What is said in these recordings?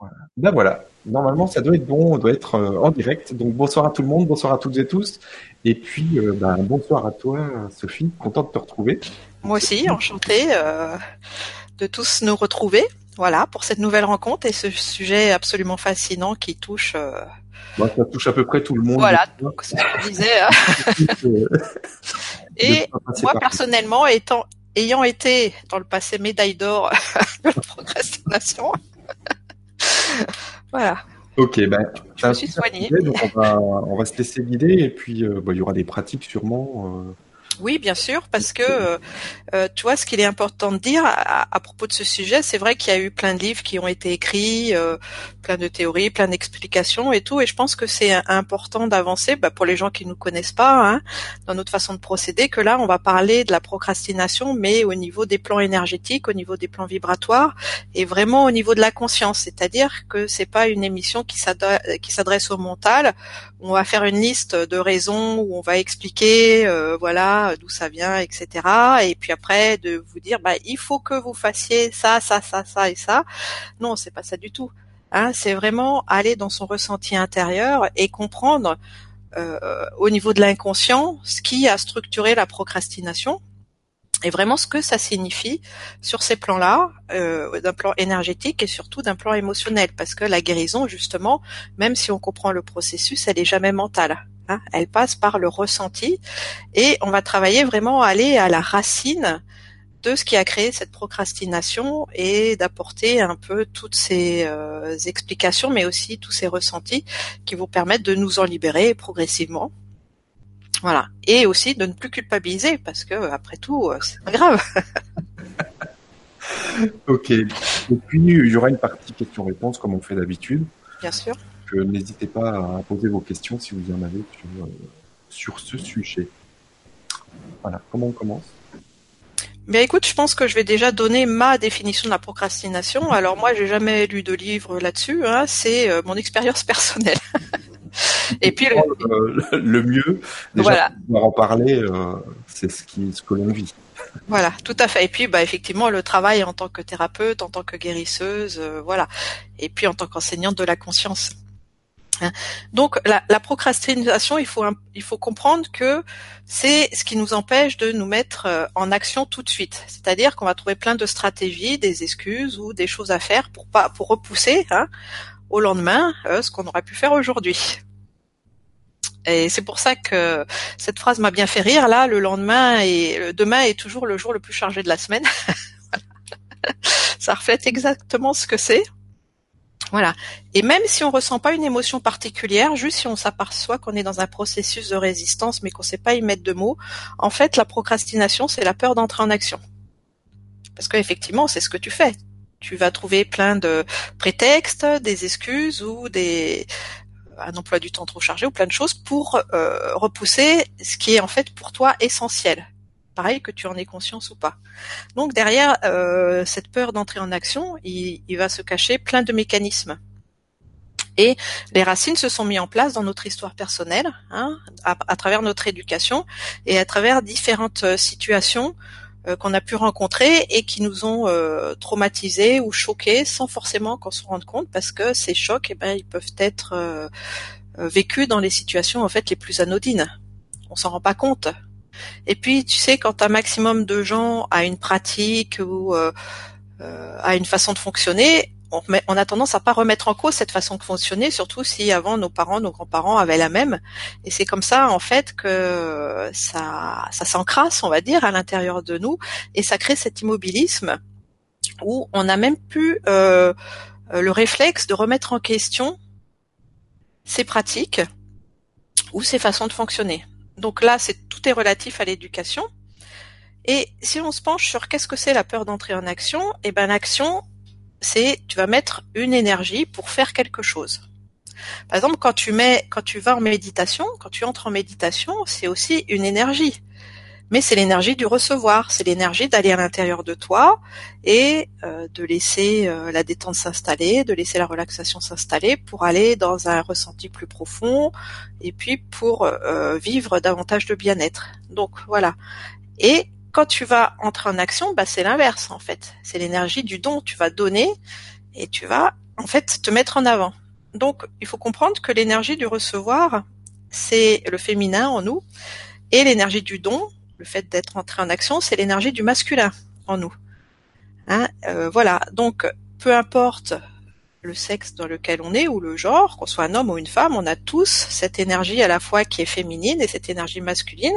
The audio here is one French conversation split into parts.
Voilà. Ben voilà, normalement ça doit être bon, on doit être euh, en direct. Donc bonsoir à tout le monde, bonsoir à toutes et tous. Et puis euh, ben, bonsoir à toi Sophie, content de te retrouver. Moi aussi, enchantée euh, de tous nous retrouver. Voilà, pour cette nouvelle rencontre et ce sujet absolument fascinant qui touche. Bah, ça touche à peu près tout le monde. Voilà, donc ce que je disais. Hein. et moi personnellement, étant ayant été dans le passé médaille d'or de la procrastination, voilà. Ok, ben, je me suis soignée. Donc on va, on va se laisser guider et puis euh, bah, il y aura des pratiques sûrement. Euh, oui, bien sûr, parce que euh, euh, tu vois, ce qu'il est important de dire à, propos de ce sujet, c'est vrai qu'il y a eu plein de livres qui ont été écrits, euh, plein de théories, plein d'explications et tout, et je pense que c'est important d'avancer bah, pour les gens qui nous connaissent pas hein, dans notre façon de procéder, que là, on va parler de la procrastination, mais au niveau des plans énergétiques, au niveau des plans vibratoires, et vraiment au niveau de la conscience, c'est-à-dire que c'est pas une émission qui s'adresse au mental. On va faire une liste de raisons où on va expliquer, voilà d'où ça vient, etc. Et puis après de vous dire, bah il faut que vous fassiez ça, ça, ça, ça et ça. Non, c'est pas ça du tout. Hein, c'est vraiment aller dans son ressenti intérieur et comprendre euh, au niveau de l'inconscient ce qui a structuré la procrastination et vraiment ce que ça signifie sur ces plans-là, euh, d'un plan énergétique et surtout d'un plan émotionnel, parce que la guérison, justement, même si on comprend le processus, elle est jamais mentale. Hein, elle passe par le ressenti et on va travailler vraiment à aller à la racine de ce qui a créé cette procrastination et d'apporter un peu toutes ces euh, explications, mais aussi tous ces ressentis qui vont permettre de nous en libérer progressivement. Voilà. Et aussi de ne plus culpabiliser parce que après tout, euh, c'est pas grave. ok. Et puis il y aura une partie questions-réponses comme on fait d'habitude. Bien sûr n'hésitez pas à poser vos questions si vous en avez sur, euh, ce sujet. Voilà, comment on commence? Bien écoute, je pense que je vais déjà donner ma définition de la procrastination. Alors moi, j'ai jamais lu de livre là-dessus. Hein. c'est euh, mon expérience personnelle. Et puis le, le, mieux, déjà, voilà. en parler, euh, c'est ce qui, ce que l'on vit. Voilà, tout à fait. Et puis, bah, effectivement, le travail en tant que thérapeute, en tant que guérisseuse, voilà. Et puis en tant qu'enseignante de la conscience. Hein. Donc la, procrastination, il faut il faut comprendre que c'est ce qui nous empêche de nous mettre euh, en action tout de suite. C'est-à-dire qu'on va trouver plein de stratégies, des excuses ou des choses à faire pour pas pour repousser hein, au lendemain euh, ce qu'on aurait pu faire aujourd'hui. Et c'est pour ça que cette phrase m'a bien fait rire. Là, le lendemain et demain est toujours le jour le plus chargé de la semaine. ça reflète exactement ce que c'est. Voilà. Et même si on ressent pas une émotion particulière, juste si on s'aperçoit qu'on est dans un processus de résistance, mais qu'on sait pas y mettre de mots, en fait, la procrastination, c'est la peur d'entrer en action. Parce qu'effectivement, c'est ce que tu fais. Tu vas trouver plein de prétextes, des excuses ou des un emploi du temps trop chargé ou plein de choses pour euh, repousser ce qui est en fait pour toi essentiel pareil que tu en aies conscience ou pas. Donc derrière euh, cette peur d'entrer en action, il, va se cacher plein de mécanismes. Et les racines se sont mis en place dans notre histoire personnelle, hein, à, travers notre éducation et à travers différentes euh, situations euh, qu'on a pu rencontrer et qui nous ont traumatisés ou choqués sans forcément qu'on se rende compte, parce que ces chocs, eh ben, ils peuvent être vécus dans les situations en fait les plus anodines. On s'en rend pas compte et puis, tu sais, quand un maximum de gens a une pratique ou euh, euh, a une façon de fonctionner, on, on, a tendance à pas remettre en cause cette façon de fonctionner, surtout si avant nos parents, nos grands-parents avaient la même. Et c'est comme ça, en fait, que ça, ça s'encrasse, on va dire, à l'intérieur de nous, et ça crée cet immobilisme où on a même plus euh, le réflexe de remettre en question ses pratiques ou ses façons de fonctionner. Donc là, c'est tout est relatif à l'éducation. Et si on se penche sur qu'est-ce que c'est la peur d'entrer en action, eh ben l'action, c'est tu vas mettre une énergie pour faire quelque chose. Par exemple, quand tu mets, quand tu vas en méditation, quand tu entres en méditation, c'est aussi une énergie mais c'est l'énergie du recevoir, c'est l'énergie d'aller à l'intérieur de toi et euh, de laisser euh, la détente s'installer, de laisser la relaxation s'installer pour aller dans un ressenti plus profond et puis pour euh, vivre davantage de bien-être. Donc voilà. Et quand tu vas entrer en action, bah c'est l'inverse en fait. C'est l'énergie du don. Tu vas donner et tu vas en fait, te mettre en avant. Donc, il faut comprendre que l'énergie du recevoir, c'est le féminin en nous, et l'énergie du don, le fait d'être entré en action, c'est l'énergie du masculin en nous. Hein, euh, voilà. Donc, peu importe le sexe dans lequel on est ou le genre, qu'on soit un homme ou une femme, on a tous cette énergie à la fois qui est féminine et cette énergie masculine.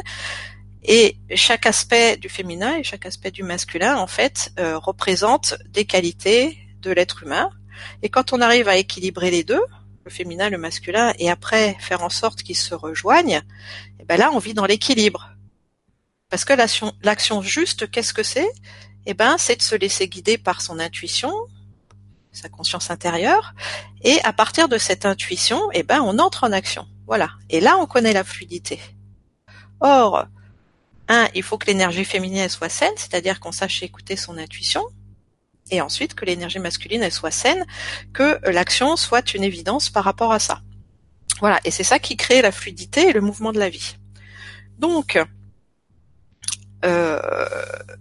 Et chaque aspect du féminin et chaque aspect du masculin, en fait, euh, représente des qualités de l'être humain. Et quand on arrive à équilibrer les deux, le féminin, le masculin, et après faire en sorte qu'ils se rejoignent, et eh ben là, on vit dans l'équilibre. Parce que l'action, juste, qu'est-ce que c'est? Eh ben, c'est de se laisser guider par son intuition, sa conscience intérieure, et à partir de cette intuition, eh ben, on entre en action. Voilà. Et là, on connaît la fluidité. Or, un, il faut que l'énergie féminine soit saine, c'est-à-dire qu'on sache écouter son intuition, et ensuite que l'énergie masculine elle soit saine, que l'action soit une évidence par rapport à ça. Voilà, et c'est ça qui crée la fluidité et le mouvement de la vie. Donc, euh,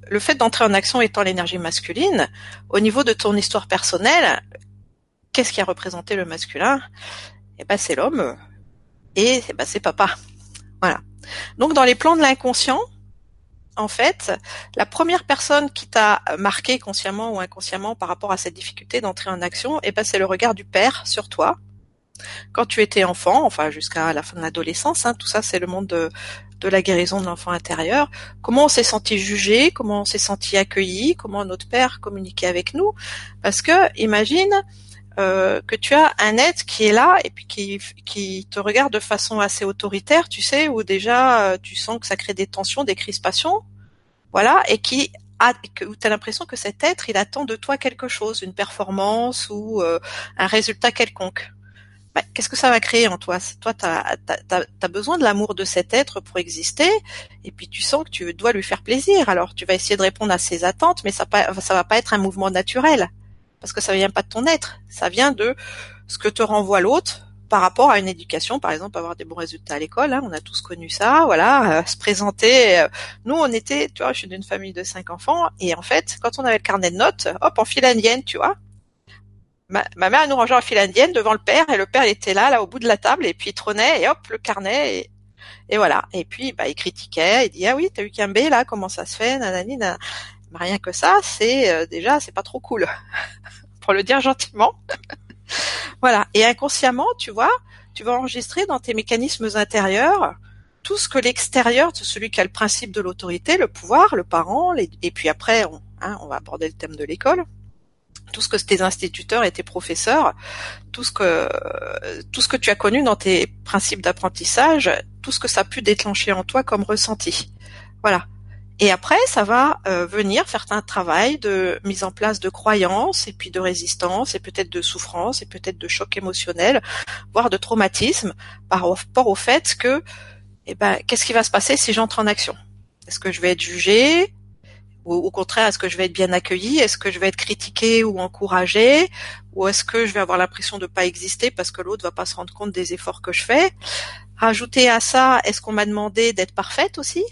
le fait d'entrer en action étant l'énergie masculine, au niveau de ton histoire personnelle, qu'est-ce qui a représenté le masculin? Eh ben c'est l'homme et eh ben, c'est papa. Voilà. Donc dans les plans de l'inconscient, en fait, la première personne qui t'a marqué consciemment ou inconsciemment par rapport à cette difficulté d'entrer en action, eh ben c'est le regard du père sur toi. Quand tu étais enfant, enfin jusqu'à la fin de l'adolescence, hein, tout ça c'est le monde de, de la guérison de l'enfant intérieur, comment on s'est senti jugé, comment on s'est senti accueilli, comment notre père communiquait avec nous. Parce que imagine euh, que tu as un être qui est là et puis qui, te regarde de façon assez autoritaire, tu sais, où déjà euh, tu sens que ça crée des tensions, des crispations, voilà, et qui a, que, tu as l'impression que cet être, il attend de toi quelque chose, une performance ou euh, un résultat quelconque. Bah, qu'est-ce que ça va créer en toi Toi, tu as, besoin de l'amour de cet être pour exister, et puis tu sens que tu dois lui faire plaisir. Alors, tu vas essayer de répondre à ses attentes, mais ça, ça va pas être un mouvement naturel, parce que ça vient pas de ton être, ça vient de ce que te renvoie l'autre par rapport à une éducation, par exemple, avoir des bons résultats à l'école. Hein, on a tous connu ça, voilà, euh, se présenter. Euh, nous, on était, tu vois, je suis d'une famille de cinq enfants, et en fait, quand on avait le carnet de notes, hop, en file indienne, tu vois ma, mère nous rangeait en file indienne devant le père et le père était là, là au bout de la table et puis il trônait et hop le carnet et, voilà. Et puis bah il critiquait, il dit ah oui t'as eu qu'un B là, comment ça se fait, nanani, rien que ça, c'est euh, déjà c'est pas trop cool, pour le dire gentiment. voilà. Et inconsciemment, tu vois, tu vas enregistrer dans tes mécanismes intérieurs tout ce que l'extérieur, celui qui a le principe de l'autorité, le pouvoir, le parent, et puis après on, hein, on va aborder le thème de l'école tout ce que tes instituteurs et tes professeurs, tout ce que tout ce que tu as connu dans tes principes d'apprentissage, tout ce que ça a pu déclencher en toi comme ressenti. Voilà. Et après, ça va euh, venir faire un travail de mise en place de croyances et puis de résistance et peut-être de souffrance et peut-être de choc émotionnel, voire de traumatisme par rapport au fait que, eh ben, qu'est-ce qui va se passer si j'entre en action? Est-ce que je vais être jugé ou au contraire, est-ce que je vais être bien accueilli Est-ce que je vais être critiqué ou encouragé Ou est-ce que je vais avoir l'impression de pas exister parce que l'autre va pas se rendre compte des efforts que je fais? Rajouter à ça, est-ce qu'on m'a demandé d'être parfaite aussi?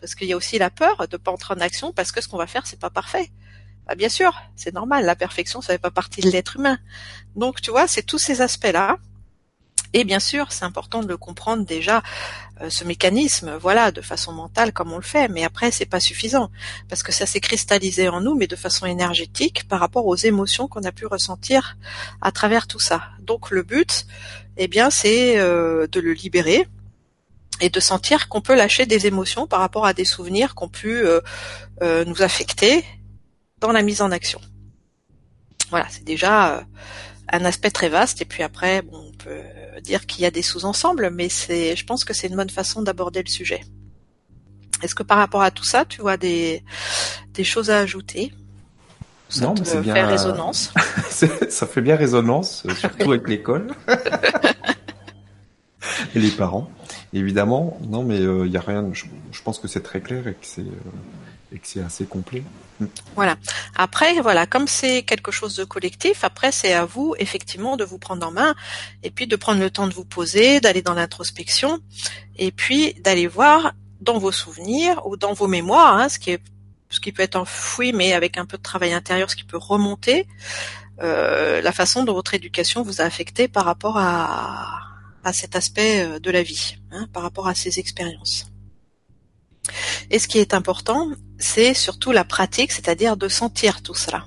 Parce qu'il y a aussi la peur de pas entrer en action parce que ce qu'on va faire c'est pas parfait. Bah, bien sûr, c'est normal, la perfection ça fait pas partie de l'être humain. Donc tu vois, c'est tous ces aspects-là et bien sûr, c'est important de le comprendre déjà, euh, ce mécanisme, voilà, de façon mentale comme on le fait. Mais après, c'est pas suffisant parce que ça s'est cristallisé en nous, mais de façon énergétique par rapport aux émotions qu'on a pu ressentir à travers tout ça. Donc le but, eh bien, c'est euh, de le libérer et de sentir qu'on peut lâcher des émotions par rapport à des souvenirs qui ont pu euh, nous affecter dans la mise en action. Voilà, c'est déjà un aspect très vaste. Et puis après, bon, on peut dire qu'il y a des sous-ensembles, mais c'est, je pense que c'est une bonne façon d'aborder le sujet. Est-ce que par rapport à tout ça, tu vois des, des choses à ajouter? Ça non, c'est bien. résonance? ça fait bien résonance, surtout avec l'école et les parents. Évidemment, non, mais il euh, y a rien. Je, pense que c'est très clair et que c'est euh, et que c'est assez complet. Voilà. Après, voilà, comme c'est quelque chose de collectif, après c'est à vous effectivement de vous prendre en main et puis de prendre le temps de vous poser, d'aller dans l'introspection et puis d'aller voir dans vos souvenirs ou dans vos mémoires, hein, ce qui est ce qui peut être enfoui, mais avec un peu de travail intérieur, ce qui peut remonter, euh, la façon dont votre éducation vous a affecté par rapport à, à cet aspect euh, de la vie, hein, par rapport à ces expériences. Et ce qui est important, c'est surtout la pratique, c'est-à-dire de sentir tout cela.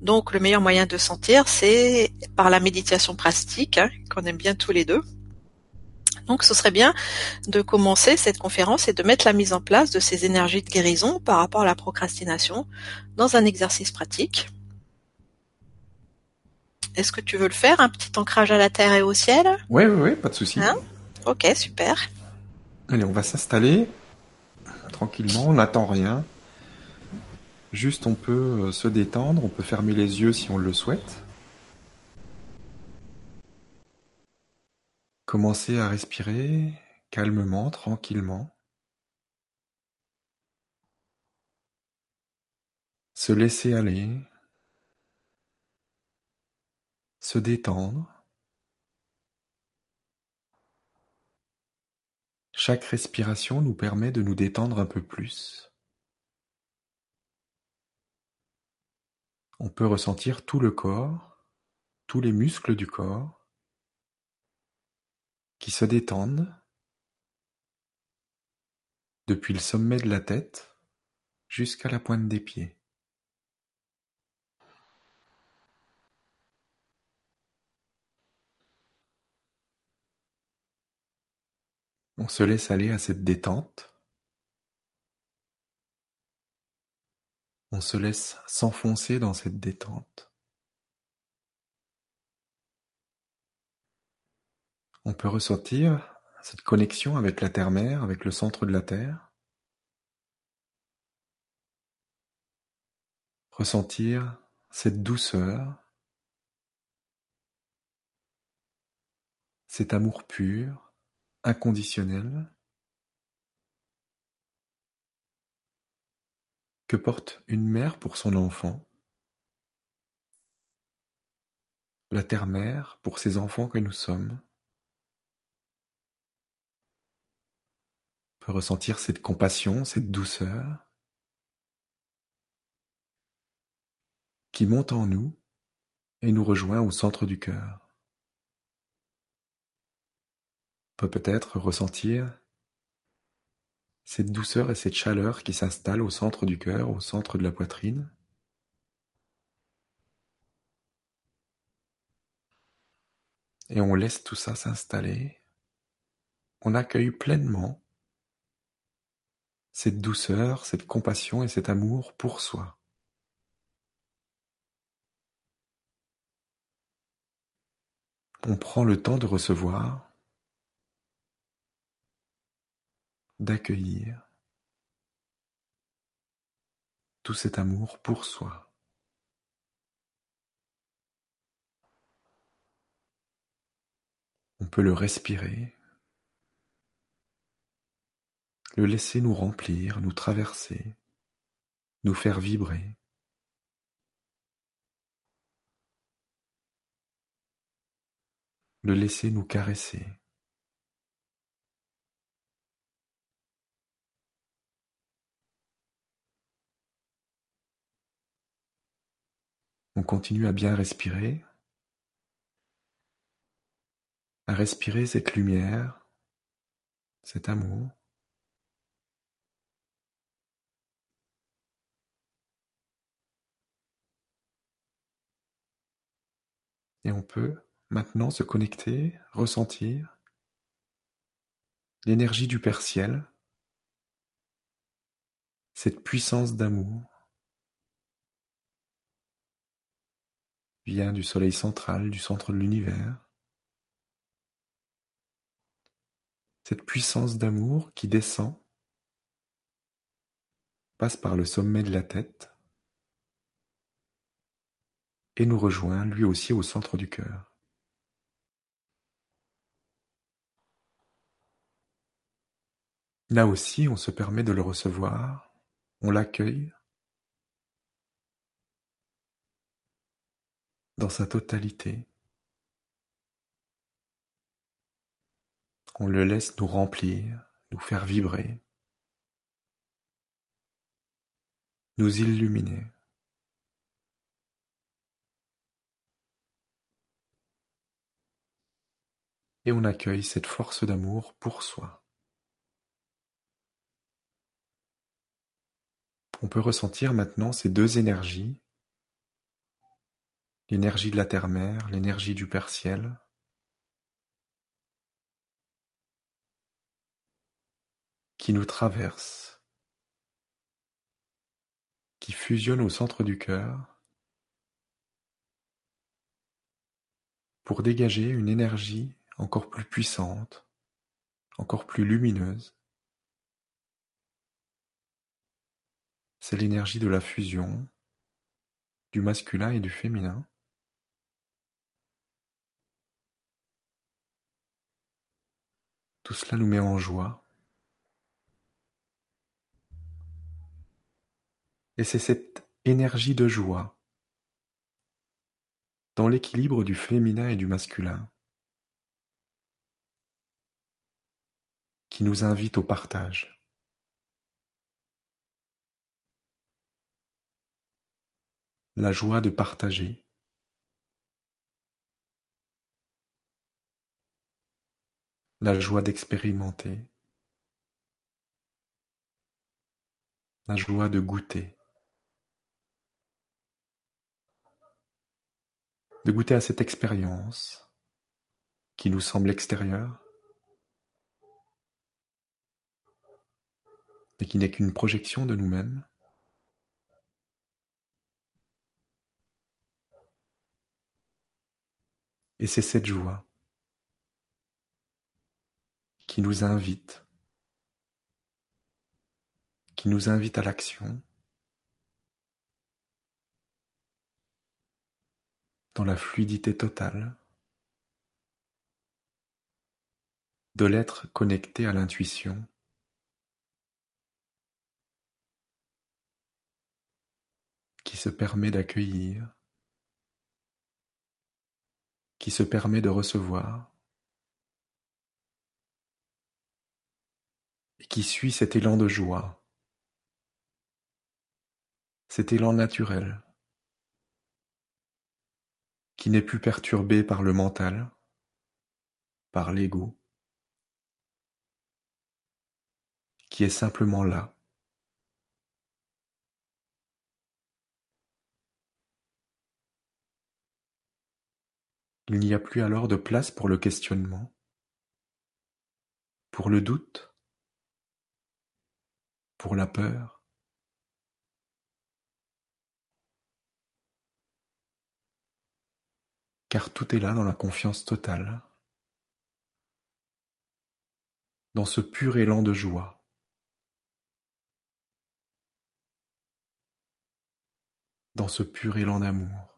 Donc le meilleur moyen de sentir, c'est par la méditation pratique, hein, qu'on aime bien tous les deux. Donc ce serait bien de commencer cette conférence et de mettre la mise en place de ces énergies de guérison par rapport à la procrastination dans un exercice pratique. Est-ce que tu veux le faire, un petit ancrage à la terre et au ciel? Oui, oui, oui, pas de souci. Hein? Ok, super. Allez, on va s'installer tranquillement, on n'attend rien. Juste, on peut euh, se détendre, on peut fermer les yeux si on le souhaite. Commencer à respirer calmement, tranquillement. Se laisser aller. Se détendre. Chaque respiration nous permet de nous détendre un peu plus. On peut ressentir tout le corps, tous les muscles du corps qui se détendent depuis le sommet de la tête jusqu'à la pointe des pieds. On se laisse aller à cette détente. On se laisse s'enfoncer dans cette détente. On peut ressentir cette connexion avec la terre-mère, avec le centre de la Terre. Ressentir cette douceur, cet amour pur, inconditionnel que porte une mère pour son enfant, la terre-mère pour ses enfants que nous sommes, peut ressentir cette compassion, cette douceur qui monte en nous et nous rejoint au centre du cœur peut peut-être ressentir cette douceur et cette chaleur qui s'installe au centre du cœur, au centre de la poitrine. Et on laisse tout ça s'installer. On accueille pleinement cette douceur, cette compassion et cet amour pour soi. On prend le temps de recevoir d'accueillir tout cet amour pour soi. On peut le respirer, le laisser nous remplir, nous traverser, nous faire vibrer. Le laisser nous caresser. On continue à bien respirer, à respirer cette lumière, cet amour. Et on peut maintenant se connecter, ressentir l'énergie du Père Ciel, cette puissance d'amour vient du soleil central, du centre de l'univers. Cette puissance d'amour qui descend, passe par le sommet de la tête et nous rejoint lui aussi au centre du cœur. Là aussi, on se permet de le recevoir, on l'accueille dans sa totalité. On le laisse nous remplir, nous faire vibrer, nous illuminer. Et on accueille cette force d'amour pour soi. On peut ressentir maintenant ces deux énergies l'énergie de la terre-mère, l'énergie du Père-Ciel, qui nous traversent, qui fusionnent au centre du cœur pour dégager une énergie encore plus puissante, encore plus lumineuse. C'est l'énergie de la fusion du masculin et du féminin. Tout cela nous met en joie. Et c'est cette énergie de joie dans l'équilibre du féminin et du masculin qui nous invite au partage. La joie de partager. La joie d'expérimenter. La joie de goûter. de goûter à cette expérience qui nous semble extérieure, mais qui n'est qu'une projection de nous-mêmes. Et c'est cette joie qui nous invite, qui nous invite à l'action, dans la fluidité totale de l'être connecté à l'intuition. Qui se permet d'accueillir, qui se permet de recevoir qui suit cet élan de joie, cet élan naturel qui n'est plus perturbé par le mental, par l'ego, qui est simplement là. Il n'y a plus alors de place pour le questionnement, pour le doute, pour la peur, car tout est là dans la confiance totale, dans ce pur élan de joie. dans ce pur élan d'amour.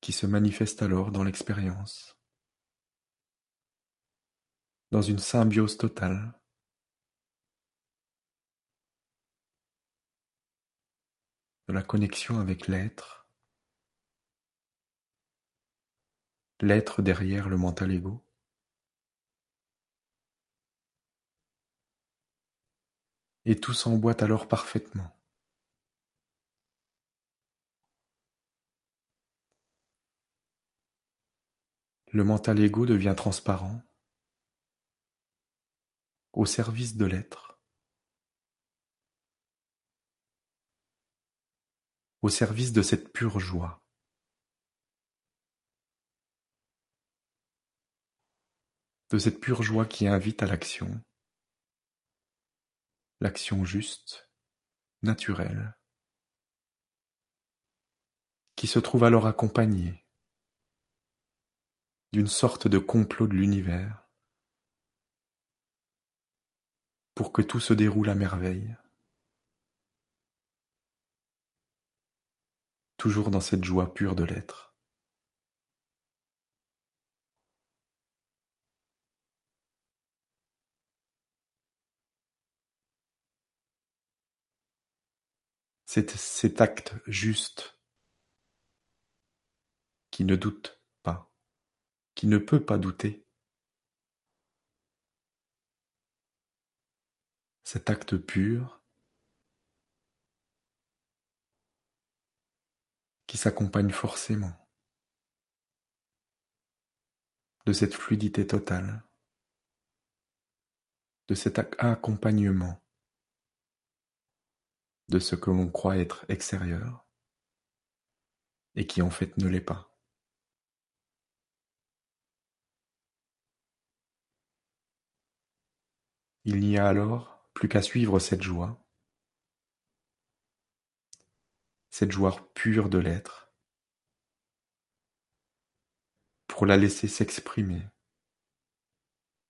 qui se manifeste alors dans l'expérience, dans une symbiose totale de la connexion avec l'être, l'être derrière le mental ego. Et tout s'emboîte alors parfaitement. Le mental ego devient transparent au service de l'être. au service de cette pure joie. De cette pure joie qui invite à l'action, l'action juste, naturelle, qui se trouve alors accompagnée d'une sorte de complot de l'univers pour que tout se déroule à merveille. toujours dans cette joie pure de l'être. C'est cet acte juste qui ne doute pas, qui ne peut pas douter. Cet acte pur qui s'accompagne forcément de cette fluidité totale, de cet accompagnement de ce que l'on croit être extérieur et qui en fait ne l'est pas. Il n'y a alors plus qu'à suivre cette joie, cette joie pure de l'être, pour la laisser s'exprimer.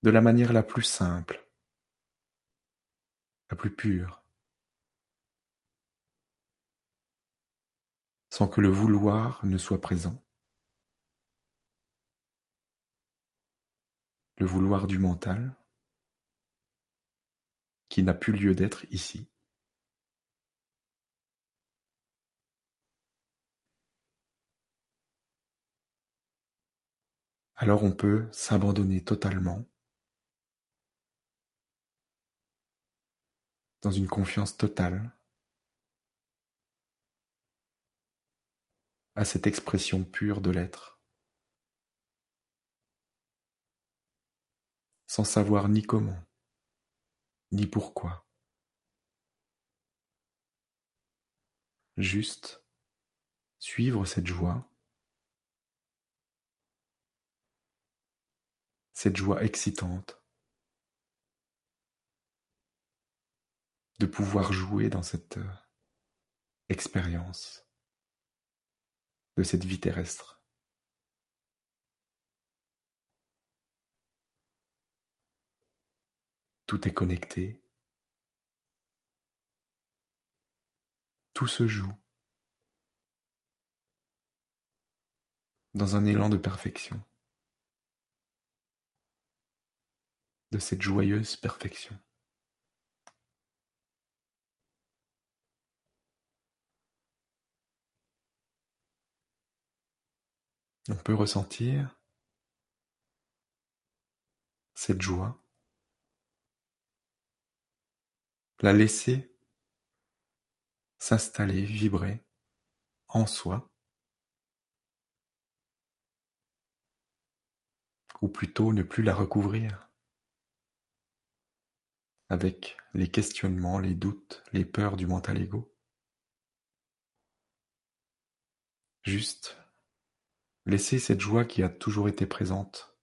De la manière la plus simple, la plus pure, sans que le vouloir ne soit présent. Le vouloir du mental, n'a plus lieu d'être ici. Alors on peut s'abandonner totalement dans une confiance totale à cette expression pure de l'être, sans savoir ni comment, ni pourquoi. Juste suivre cette joie, cette joie excitante, de pouvoir jouer dans cette euh, expérience de cette vie terrestre. Tout est connecté. Tout se joue dans un élan de perfection, de cette joyeuse perfection. On peut ressentir cette joie la laisser s'installer, vibrer en soi, ou plutôt ne plus la recouvrir avec les questionnements, les doutes, les peurs du mental ego. Juste laisser cette joie qui a toujours été présente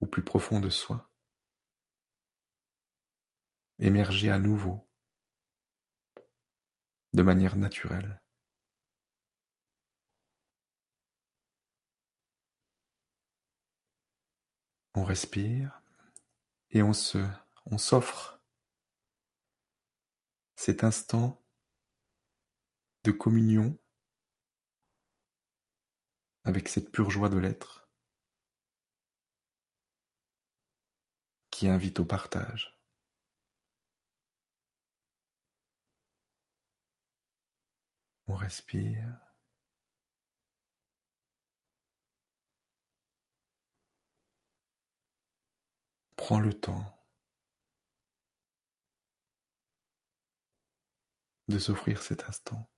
au plus profond de soi émerger à nouveau de manière naturelle. On respire et on se, on s'offre cet instant de communion avec cette pure joie de l'être qui invite au partage. On respire. Prends le temps de s'offrir cet instant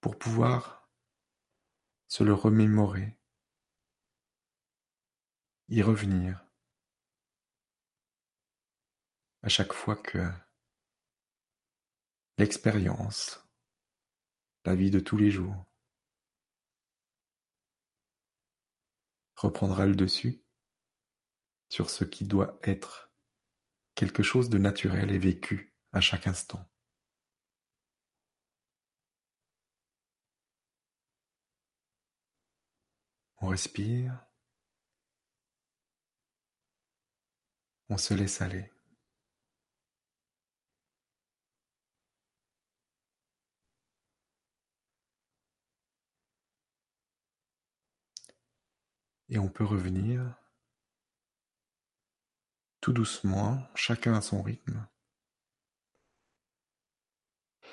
pour pouvoir se le remémorer, y revenir à chaque fois que L'expérience, la vie de tous les jours, reprendra le dessus sur ce qui doit être quelque chose de naturel et vécu à chaque instant. On respire, on se laisse aller. Et on peut revenir… tout doucement, chacun à son rythme,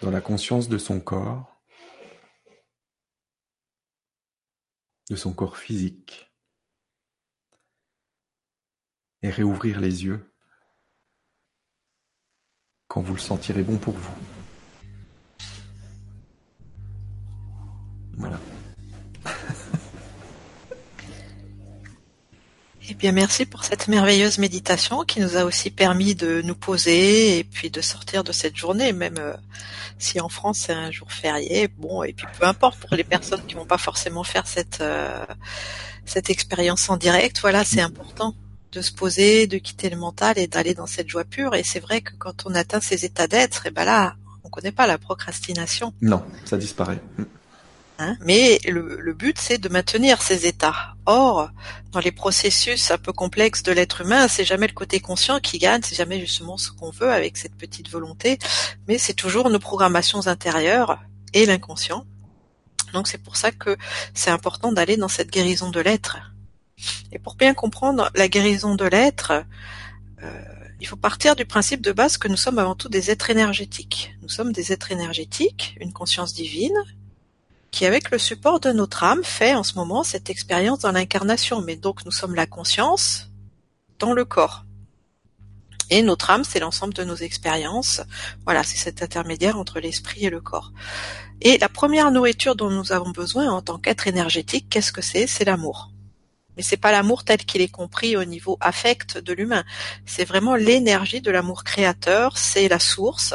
dans la conscience de son corps, de son corps physique, et réouvrir les yeux quand vous le sentirez bon pour vous. Voilà. Bien, merci pour cette merveilleuse méditation qui nous a aussi permis de nous poser et puis de sortir de cette journée, même euh, si en France c'est un jour férié. Bon, et puis peu importe pour les personnes qui vont pas forcément faire cette euh, cette expérience en direct. Voilà, c'est important de se poser, de quitter le mental et d'aller dans cette joie pure. Et c'est vrai que quand on atteint ces états d'être, et ben là, on connaît pas la procrastination. Non, ça disparaît. Hein, mais le, but, c'est de maintenir ces états. Or, dans les processus un peu complexes de l'être humain, c'est jamais le côté conscient qui gagne, c'est jamais justement ce qu'on veut avec cette petite volonté, mais c'est toujours nos programmations intérieures et l'inconscient. Donc c'est pour ça que c'est important d'aller dans cette guérison de l'être. Et pour bien comprendre la guérison de l'être, euh, il faut partir du principe de base que nous sommes avant tout des êtres énergétiques. Nous sommes des êtres énergétiques, une conscience divine, qui avec le support de notre âme fait en ce moment cette expérience dans l'incarnation. Mais donc nous sommes la conscience dans le corps. Et notre âme, c'est l'ensemble de nos expériences. Voilà, c'est cet intermédiaire entre l'esprit et le corps. Et la première nourriture dont nous avons besoin en tant qu'être énergétique, qu'est-ce que c'est? C'est l'amour. Mais c'est pas l'amour tel qu'il est compris au niveau affect de l'humain. C'est vraiment l'énergie de l'amour créateur, c'est la source.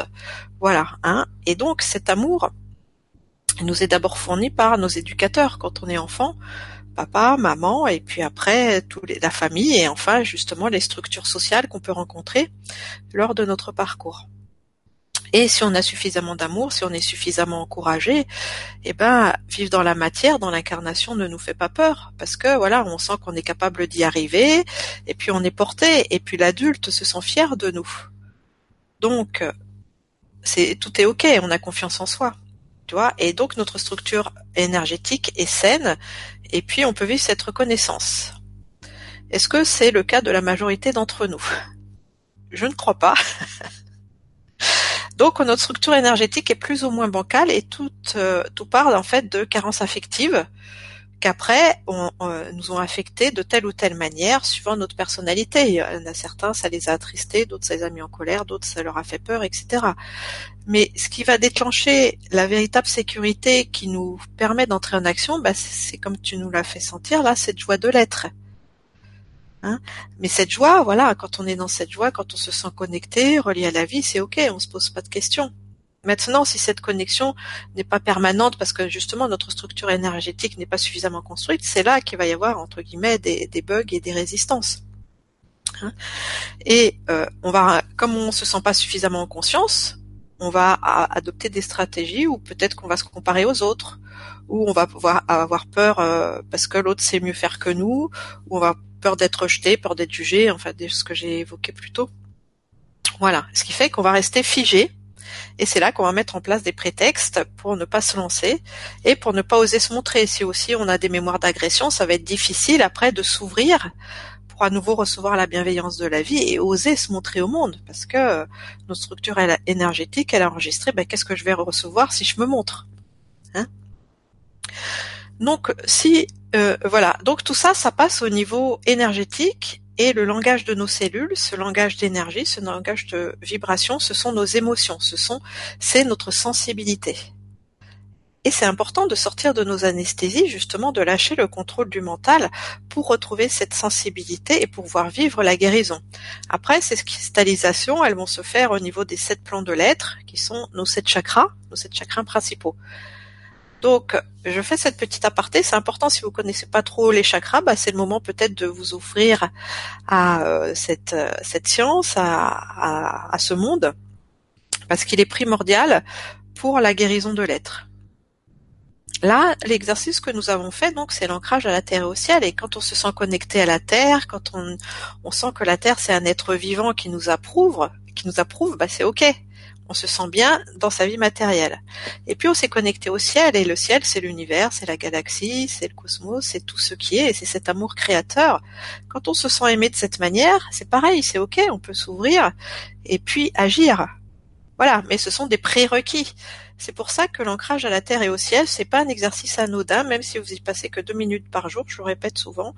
Voilà, hein. Et donc cet amour, nous est d'abord fourni par nos éducateurs quand on est enfant, papa, maman, et puis après tous les, la famille, et enfin justement les structures sociales qu'on peut rencontrer lors de notre parcours. Et si on a suffisamment d'amour, si on est suffisamment encouragé, eh ben, vivre dans la matière, dans l'incarnation ne nous fait pas peur. Parce que, voilà, on sent qu'on est capable d'y arriver, et puis on est porté, et puis l'adulte se sent fier de nous. Donc, c'est, tout est ok, on a confiance en soi et donc notre structure énergétique est saine, et puis on peut vivre cette reconnaissance. Est-ce que c'est le cas de la majorité d'entre nous? Je ne crois pas. donc notre structure énergétique est plus ou moins bancale et tout, euh, part en fait de carences affectives qu'après on, nous ont affectés de telle ou telle manière suivant notre personnalité. Il y en a certains, ça les a attristés, d'autres ça les a mis en colère, d'autres ça leur a fait peur, etc. Mais ce qui va déclencher la véritable sécurité qui nous permet d'entrer en action, bah, c'est comme tu nous l'as fait sentir là, cette joie de l'être. Hein? Mais cette joie, voilà, quand on est dans cette joie, quand on se sent connecté, relié à la vie, c'est ok, on se pose pas de questions. Maintenant, si cette connexion n'est pas permanente parce que justement notre structure énergétique n'est pas suffisamment construite, c'est là qu'il va y avoir entre guillemets des, bugs et des résistances. Hein. et euh, on va, comme on se sent pas suffisamment en conscience, on va adopter des stratégies ou peut-être qu'on va se comparer aux autres, ou on va pouvoir avoir peur euh, parce que l'autre sait mieux faire que nous, ou on va peur d'être rejeté, peur d'être jugé, enfin ce que j'ai évoqué plus tôt. Voilà, ce qui fait qu'on va rester figé et c'est là qu'on va mettre en place des prétextes pour ne pas se lancer et pour ne pas oser se montrer. Si aussi on a des mémoires d'agression, ça va être difficile après de s'ouvrir pour à nouveau recevoir la bienveillance de la vie et oser se montrer au monde parce que notre structure énergétique, elle a enregistré ben, qu'est-ce que je vais recevoir si je me montre. Hein? Donc si euh, voilà, donc tout ça, ça passe au niveau énergétique et le langage de nos cellules, ce langage d'énergie, ce langage de vibration, ce sont nos émotions, ce sont, c'est notre sensibilité. Et c'est important de sortir de nos anesthésies, justement, de lâcher le contrôle du mental pour retrouver cette sensibilité et pouvoir vivre la guérison. Après, ces cristallisations, elles vont se faire au niveau des sept plans de l'être, qui sont nos sept chakras, nos sept chakras principaux. Donc, je fais cette petite aparté. C'est important si vous connaissez pas trop les chakras, bah, c'est le moment peut-être de vous offrir à euh, cette, euh, cette science, à, ce monde, parce qu'il est primordial pour la guérison de l'être. Là, l'exercice que nous avons fait, donc, c'est l'ancrage à la terre et au ciel. Et quand on se sent connecté à la terre, quand on, on sent que la terre c'est un être vivant qui nous approuve, qui nous approuve, bah, c'est ok on se sent bien dans sa vie matérielle. Et puis on s'est connecté au ciel, et le ciel c'est l'univers, c'est la galaxie, c'est le cosmos, c'est tout ce qui est, et c'est cet amour créateur. Quand on se sent aimé de cette manière, c'est pareil, c'est ok, on peut s'ouvrir et puis agir. Voilà, mais ce sont des prérequis. C'est pour ça que l'ancrage à la terre et au ciel, c'est pas un exercice anodin, même si vous y passez que deux minutes par jour, je le répète souvent,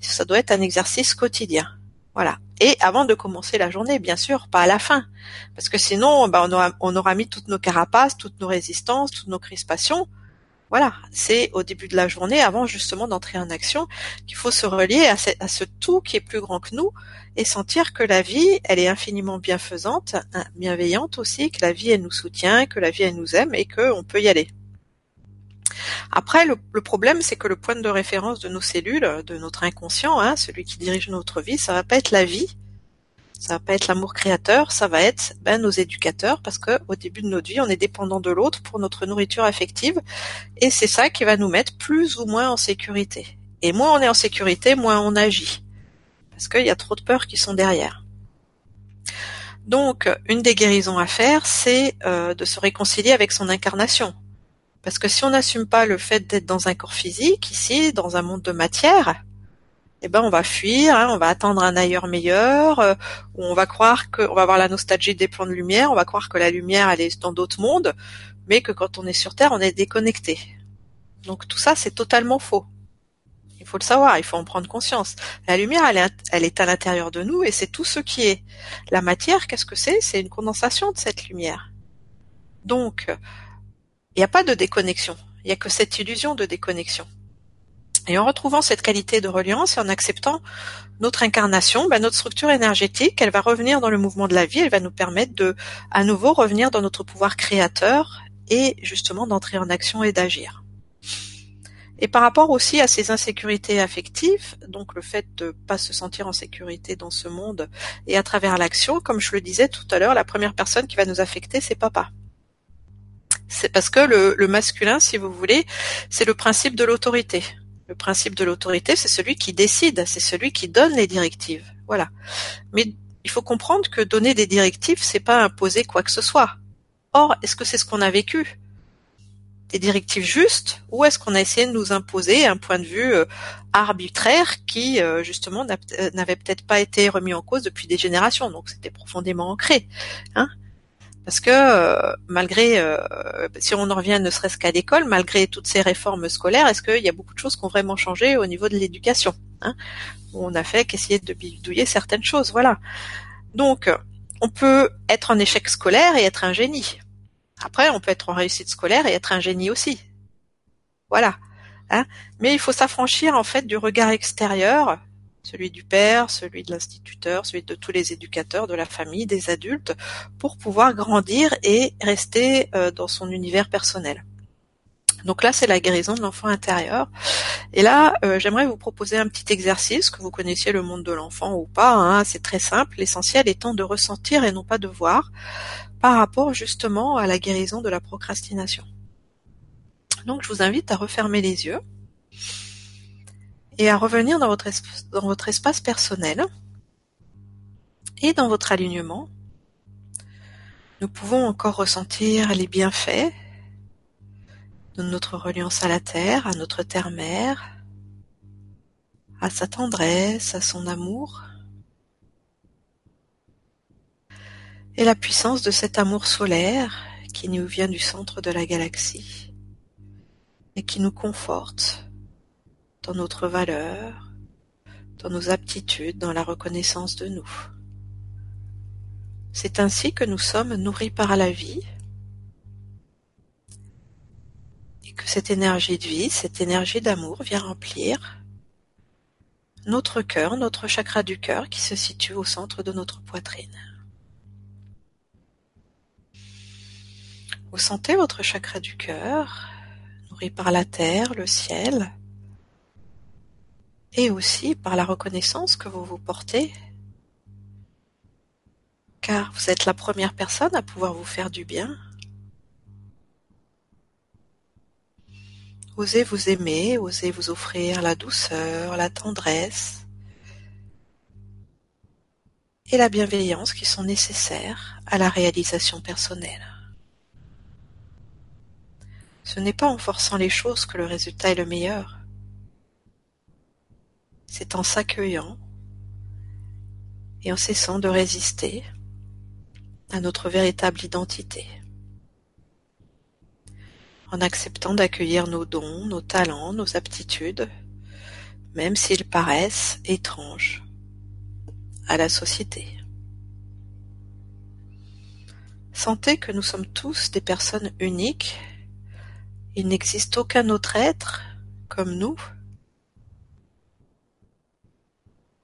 ça doit être un exercice quotidien. Voilà. Et avant de commencer la journée, bien sûr, pas à la fin. Parce que sinon, bah, on, aura, mis toutes nos carapaces, toutes nos résistances, toutes nos crispations. Voilà, c'est au début de la journée, avant justement d'entrer en action, qu'il faut se relier à ce, à ce, tout qui est plus grand que nous et sentir que la vie, elle est infiniment bienfaisante, hein, bienveillante aussi, que la vie, elle nous soutient, que la vie, elle nous aime et qu'on peut y aller. Après, le, problème, c'est que le point de référence de nos cellules, de notre inconscient, hein, celui qui dirige notre vie, ça va pas être la vie, ça va pas être l'amour créateur, ça va être ben, nos éducateurs, parce que au début de notre vie, on est dépendant de l'autre pour notre nourriture affective, et c'est ça qui va nous mettre plus ou moins en sécurité. Et moins on est en sécurité, moins on agit, parce qu'il y a trop de peurs qui sont derrière. Donc, une des guérisons à faire, c'est euh, de se réconcilier avec son incarnation. Parce que si on n'assume pas le fait d'être dans un corps physique, ici, dans un monde de matière, eh ben on va fuir, hein, on va attendre un ailleurs meilleur, euh, on va croire que, on va avoir la nostalgie des plans de lumière, on va croire que la lumière elle est dans d'autres mondes, mais que quand on est sur Terre, on est déconnecté. Donc tout ça, c'est totalement faux. Il faut le savoir, il faut en prendre conscience. La lumière, elle est, elle est à l'intérieur de nous et c'est tout ce qui est. La matière, qu'est-ce que c'est? C'est une condensation de cette lumière. Donc, il n'y a pas de déconnexion. Il n'y a que cette illusion de déconnexion. Et en retrouvant cette qualité de reliance et en acceptant notre incarnation, ben notre structure énergétique, elle va revenir dans le mouvement de la vie, elle va nous permettre de, à nouveau, revenir dans notre pouvoir créateur et justement d'entrer en action et d'agir. Et par rapport aussi à ces insécurités affectives, donc le fait de pas se sentir en sécurité dans ce monde et à travers l'action, comme je le disais tout à l'heure, la première personne qui va nous affecter, c'est papa. C'est parce que le, masculin, si vous voulez, c'est le principe de l'autorité. Le principe de l'autorité, c'est celui qui décide, c'est celui qui donne les directives. Voilà. Mais il faut comprendre que donner des directives, c'est pas imposer quoi que ce soit. Or, est-ce que c'est ce qu'on a vécu? Des directives justes ou est-ce qu'on a essayé de nous imposer un point de vue euh, arbitraire qui, euh, justement, euh, n'avait peut-être pas été remis en cause depuis des générations, donc c'était profondément ancré. Hein parce que euh, malgré, euh, si on en revient ne serait-ce qu'à l'école, malgré toutes ces réformes scolaires, est-ce qu'il y a beaucoup de choses qui ont vraiment changé au niveau de l'éducation hein? On a fait qu'essayer de bidouiller certaines choses, voilà. Donc, on peut être en échec scolaire et être un génie. Après, on peut être en réussite scolaire et être un génie aussi. Voilà. Hein? Mais il faut s'affranchir en fait du regard extérieur celui du père, celui de l'instituteur, celui de tous les éducateurs, de la famille, des adultes, pour pouvoir grandir et rester euh, dans son univers personnel. Donc là, c'est la guérison de l'enfant intérieur. Et là, euh, j'aimerais vous proposer un petit exercice, que vous connaissiez le monde de l'enfant ou pas. Hein, c'est très simple. L'essentiel étant de ressentir et non pas de voir, par rapport justement à la guérison de la procrastination. Donc, je vous invite à refermer les yeux et à revenir dans votre, espace personnel et dans votre alignement. Nous pouvons encore ressentir les bienfaits de notre reliance à la terre, à notre terre-mère, à sa tendresse, à son amour, et la puissance de cet amour solaire qui nous vient du centre de la galaxie et qui nous conforte notre valeur, dans nos aptitudes, dans la reconnaissance de nous. C'est ainsi que nous sommes nourris par la vie et que cette énergie de vie, cette énergie d'amour vient remplir notre cœur, notre chakra du cœur qui se situe au centre de notre poitrine. Vous sentez votre chakra du cœur, nourri par la terre, le ciel, et aussi par la reconnaissance que vous vous portez, car vous êtes la première personne à pouvoir vous faire du bien. Osez vous aimer, osez vous offrir la douceur, la tendresse et la bienveillance qui sont nécessaires à la réalisation personnelle. Ce n'est pas en forçant les choses que le résultat est le meilleur. C'est en s'accueillant et en cessant de résister à notre véritable identité. En acceptant d'accueillir nos dons, nos talents, nos aptitudes, même s'ils paraissent étranges à la société. Sentez que nous sommes tous des personnes uniques Il n'existe aucun autre être, comme nous,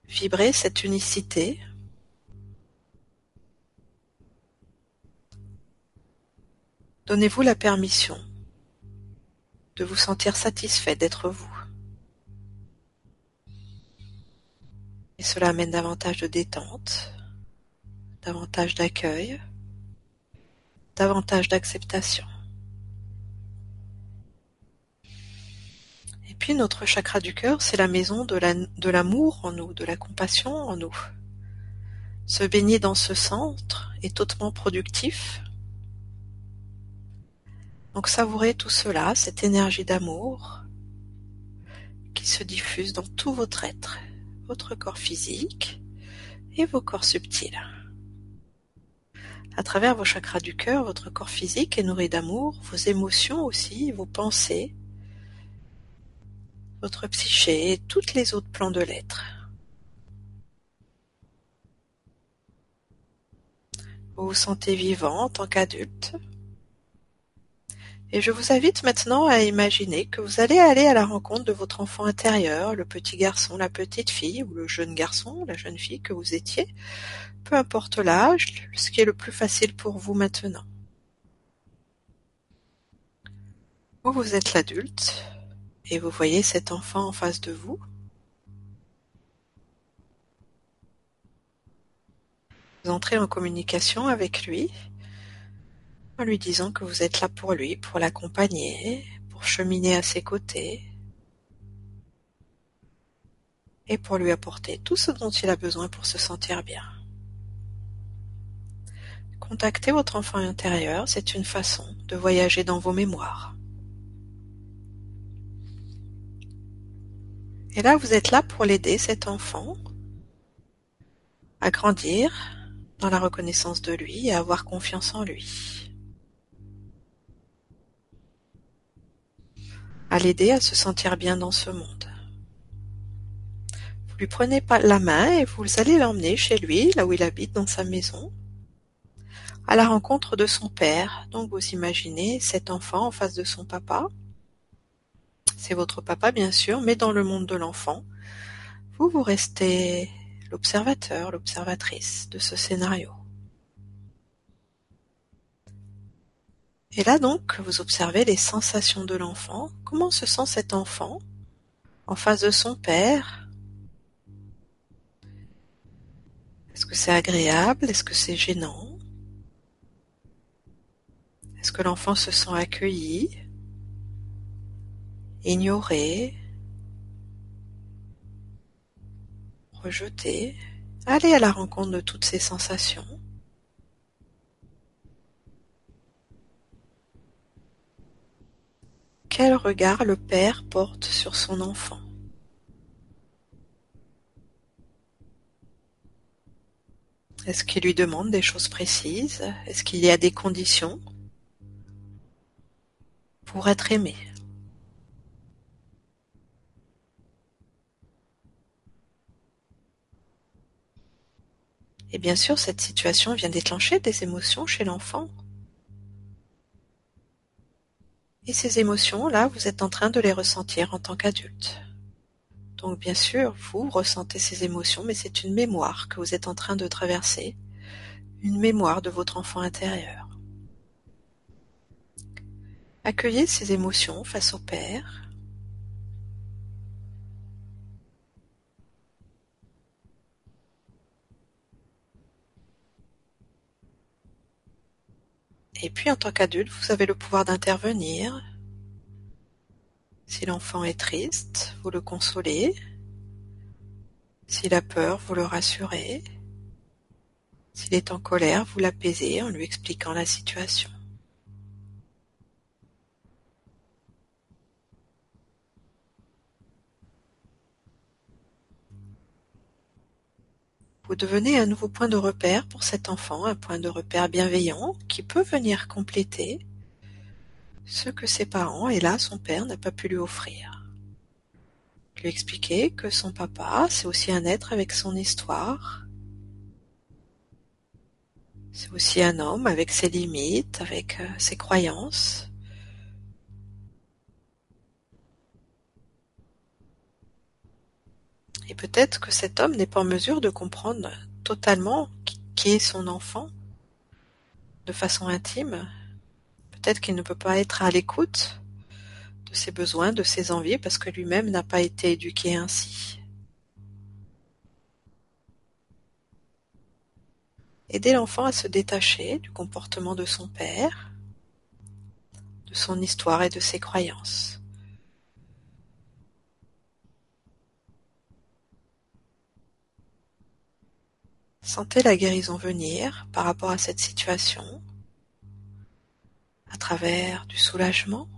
Vibrez cette unicité. Donnez-vous la permission de vous sentir satisfait d'être vous. Et cela amène davantage de détente, davantage d'accueil, davantage d'acceptation. Puis notre chakra du cœur, c'est la maison de l'amour en nous, de la compassion en nous. Se baigner dans ce centre est hautement productif. Donc savourez tout cela, cette énergie d'amour qui se diffuse dans tout votre être votre corps physique et vos corps subtils. À travers vos chakras du cœur, votre corps physique est nourri d'amour, vos émotions aussi, vos pensées, votre psyché et tous les autres plans de l'être. Vous vous sentez vivant en tant qu'adulte, et je vous invite maintenant à imaginer que vous allez aller à la rencontre de votre enfant intérieur, le petit garçon, la petite fille, ou le jeune garçon, la jeune fille que vous étiez, peu importe l'âge, ce qui est le plus facile pour vous maintenant. Vous, vous êtes l'adulte, et vous voyez cet enfant en face de vous. Vous entrez en communication avec lui, en lui disant que vous êtes là pour lui, pour l'accompagner, pour cheminer à ses côtés et pour lui apporter tout ce dont il a besoin pour se sentir bien. Contacter votre enfant intérieur, c'est une façon de voyager dans vos mémoires. Et là, vous êtes là pour l'aider, cet enfant, à grandir dans la reconnaissance de lui et à avoir confiance en lui. à l'aider à se sentir bien dans ce monde. Vous lui prenez la main et vous allez l'emmener chez lui, là où il habite dans sa maison, à la rencontre de son père. Donc vous imaginez cet enfant en face de son papa. C'est votre papa bien sûr, mais dans le monde de l'enfant, vous vous restez l'observateur, l'observatrice de ce scénario. Et là donc, vous observez les sensations de l'enfant. Comment se sent cet enfant en face de son père Est-ce que c'est agréable? Est-ce que c'est gênant? Est-ce que l'enfant se sent accueilli? Ignoré Rejeté Allez à la rencontre de toutes ces sensations. Quel regard le père porte sur son enfant? Est-ce qu'il lui demande des choses précises? Est-ce qu'il y a des conditions pour être aimé? Et bien sûr, cette situation vient déclencher des émotions chez l'enfant. Et ces émotions-là, vous êtes en train de les ressentir en tant qu'adulte. Donc bien sûr, vous ressentez ces émotions, mais c'est une mémoire que vous êtes en train de traverser, une mémoire de votre enfant intérieur. Accueillez ces émotions face au Père. Et puis en tant qu'adulte, vous avez le pouvoir d'intervenir. Si l'enfant est triste, vous le consolez. S'il a peur, vous le rassurez. S'il est en colère, vous l'apaisez en lui expliquant la situation. Vous devenez un nouveau point de repère pour cet enfant, un point de repère bienveillant qui peut venir compléter ce que ses parents et là son père n'a pas pu lui offrir. Lui expliquer que son papa, c'est aussi un être avec son histoire. C'est aussi un homme avec ses limites, avec euh, ses croyances. Et peut-être que cet homme n'est pas en mesure de comprendre totalement qui est son enfant de façon intime. Peut-être qu'il ne peut pas être à l'écoute de ses besoins, de ses envies, parce que lui-même n'a pas été éduqué ainsi. Aider l'enfant à se détacher du comportement de son père, de son histoire et de ses croyances. Sentez la guérison venir par rapport à cette situation, à travers du soulagement,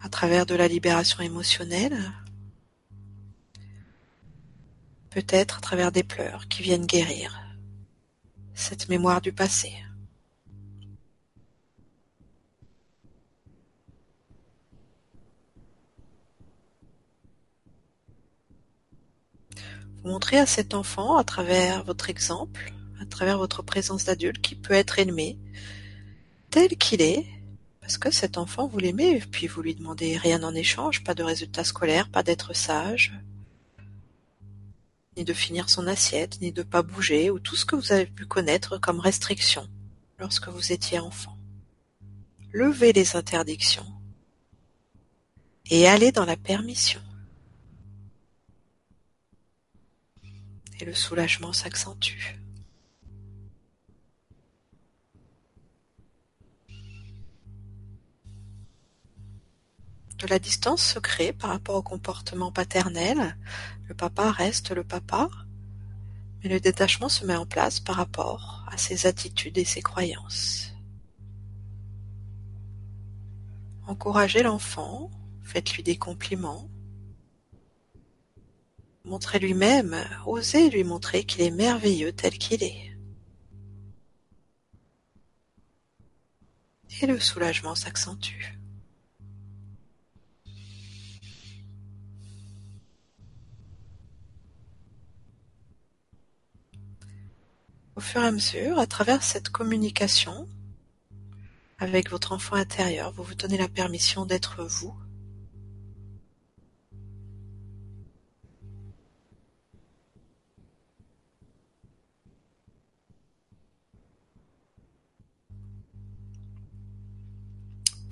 à travers de la libération émotionnelle, peut-être à travers des pleurs qui viennent guérir cette mémoire du passé. Vous montrez à cet enfant, à travers votre exemple, à travers votre présence d'adulte, qui peut être aimé tel qu'il est, parce que cet enfant, vous l'aimez, puis vous lui demandez rien en échange, pas de résultats scolaires, pas d'être sage, ni de finir son assiette, ni de pas bouger, ou tout ce que vous avez pu connaître comme restriction lorsque vous étiez enfant. Levez les interdictions et allez dans la permission. Et le soulagement s'accentue. De la distance se crée par rapport au comportement paternel. Le papa reste le papa, mais le détachement se met en place par rapport à ses attitudes et ses croyances. Encouragez l'enfant, faites-lui des compliments, Montrez lui-même, osez lui montrer qu'il est merveilleux tel qu'il est. Et le soulagement s'accentue. Au fur et à mesure, à travers cette communication avec votre enfant intérieur, vous vous donnez la permission d'être vous,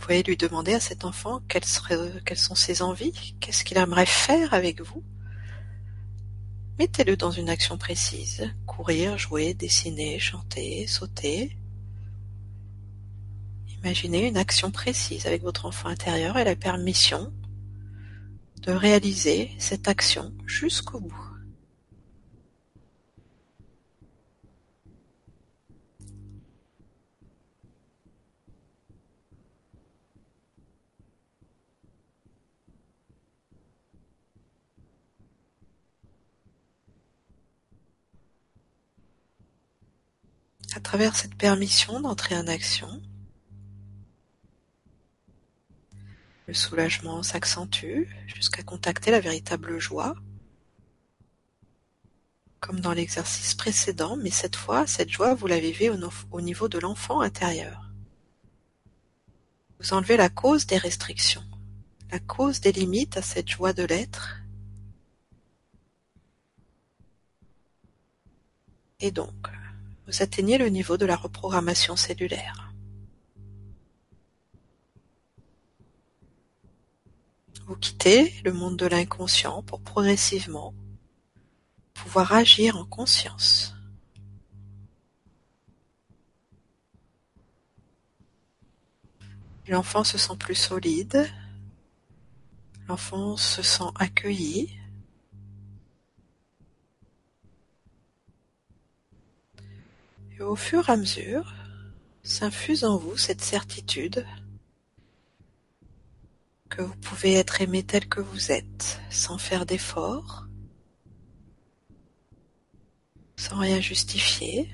pouvez lui demander à cet enfant quelles sont ses envies, qu'est-ce qu'il aimerait faire avec vous? Mettez-le dans une action précise, courir, jouer, dessiner, chanter, sauter. Imaginez une action précise avec votre enfant intérieur et la permission de réaliser cette action jusqu'au bout. À travers cette permission d'entrer en action, le soulagement s'accentue jusqu'à contacter la véritable joie, comme dans l'exercice précédent, mais cette fois, cette joie, vous la vivez au, niveau de l'enfant intérieur. Vous enlevez la cause des restrictions, la cause des limites à cette joie de l'être. Et donc, vous atteignez le niveau de la reprogrammation cellulaire. Vous quittez le monde de l'inconscient pour progressivement pouvoir agir en conscience. L'enfant se sent plus solide, l'enfant se sent accueilli, Et au fur et à mesure, s'infuse en vous cette certitude que vous pouvez être aimé tel que vous êtes, sans faire d'efforts, sans rien justifier.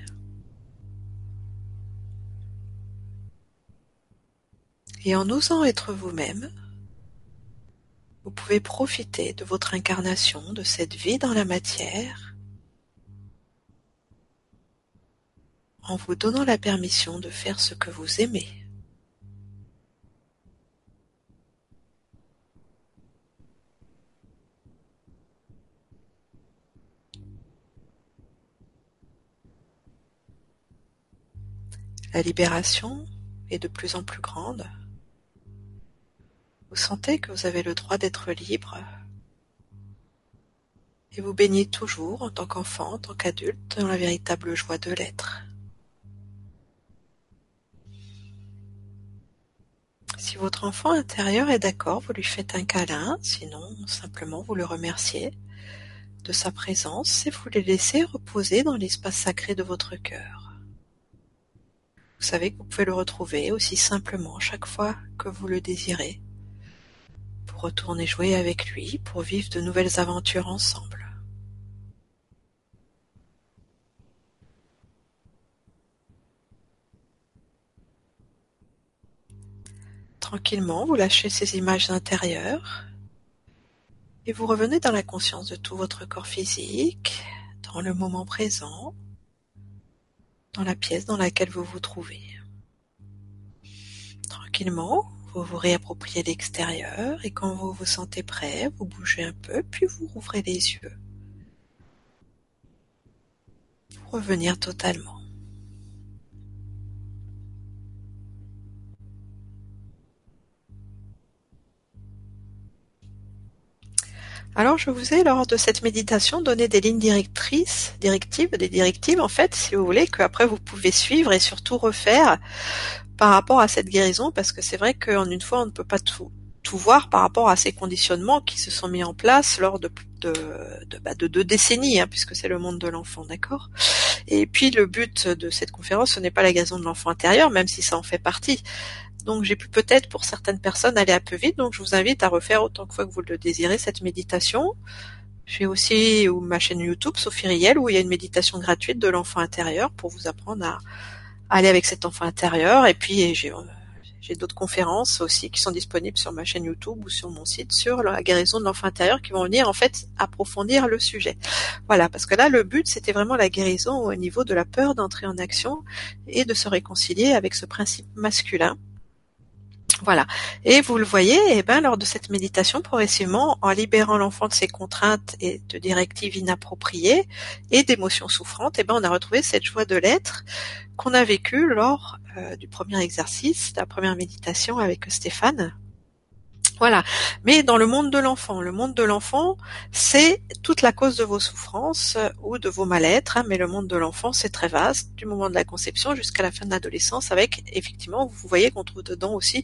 Et en osant être vous-même, vous pouvez profiter de votre incarnation, de cette vie dans la matière, en vous donnant la permission de faire ce que vous aimez. La libération est de plus en plus grande. Vous sentez que vous avez le droit d'être libre et vous baignez toujours en tant qu'enfant, en tant qu'adulte, dans la véritable joie de l'être. Si votre enfant intérieur est d'accord, vous lui faites un câlin, sinon simplement vous le remerciez de sa présence et vous le laissez reposer dans l'espace sacré de votre cœur. Vous savez que vous pouvez le retrouver aussi simplement chaque fois que vous le désirez pour retourner jouer avec lui, pour vivre de nouvelles aventures ensemble. Tranquillement, vous lâchez ces images intérieures et vous revenez dans la conscience de tout votre corps physique, dans le moment présent, dans la pièce dans laquelle vous vous trouvez. Tranquillement, vous vous réappropriez l'extérieur et quand vous vous sentez prêt, vous bougez un peu, puis vous rouvrez les yeux. Pour revenir totalement. Alors je vous ai lors de cette méditation donné des lignes directrices, directives, des directives en fait, si vous voulez, qu'après vous pouvez suivre et surtout refaire par rapport à cette guérison, parce que c'est vrai qu'en une fois on ne peut pas tout, voir par rapport à ces conditionnements qui se sont mis en place lors de de, de, bah, de deux décennies, hein, puisque c'est le monde de l'enfant, d'accord? Et puis le but de cette conférence, ce n'est pas la guérison de l'enfant intérieur, même si ça en fait partie. Donc j'ai pu peut-être pour certaines personnes aller un peu vite, donc je vous invite à refaire autant que fois que vous le désirez cette méditation. J'ai aussi ma chaîne YouTube, Sophie Riel, où il y a une méditation gratuite de l'enfant intérieur pour vous apprendre à, aller avec cet enfant intérieur. Et puis j'ai j'ai d'autres conférences aussi qui sont disponibles sur ma chaîne YouTube ou sur mon site sur la guérison de l'enfant intérieur qui vont venir en fait approfondir le sujet. Voilà, parce que là le but c'était vraiment la guérison au niveau de la peur d'entrer en action et de se réconcilier avec ce principe masculin voilà. Et vous le voyez, eh ben, lors de cette méditation, progressivement, en libérant l'enfant de ses contraintes et de directives inappropriées et d'émotions souffrantes, eh ben, on a retrouvé cette joie de l'être qu'on a vécue lors euh, du premier exercice, de la première méditation avec Stéphane. Voilà. Mais dans le monde de l'enfant, le monde de l'enfant, c'est toute la cause de vos souffrances euh, ou de vos mal-être. Hein, mais le monde de l'enfant, c'est très vaste, du moment de la conception jusqu'à la fin de l'adolescence, avec effectivement, vous voyez qu'on trouve dedans aussi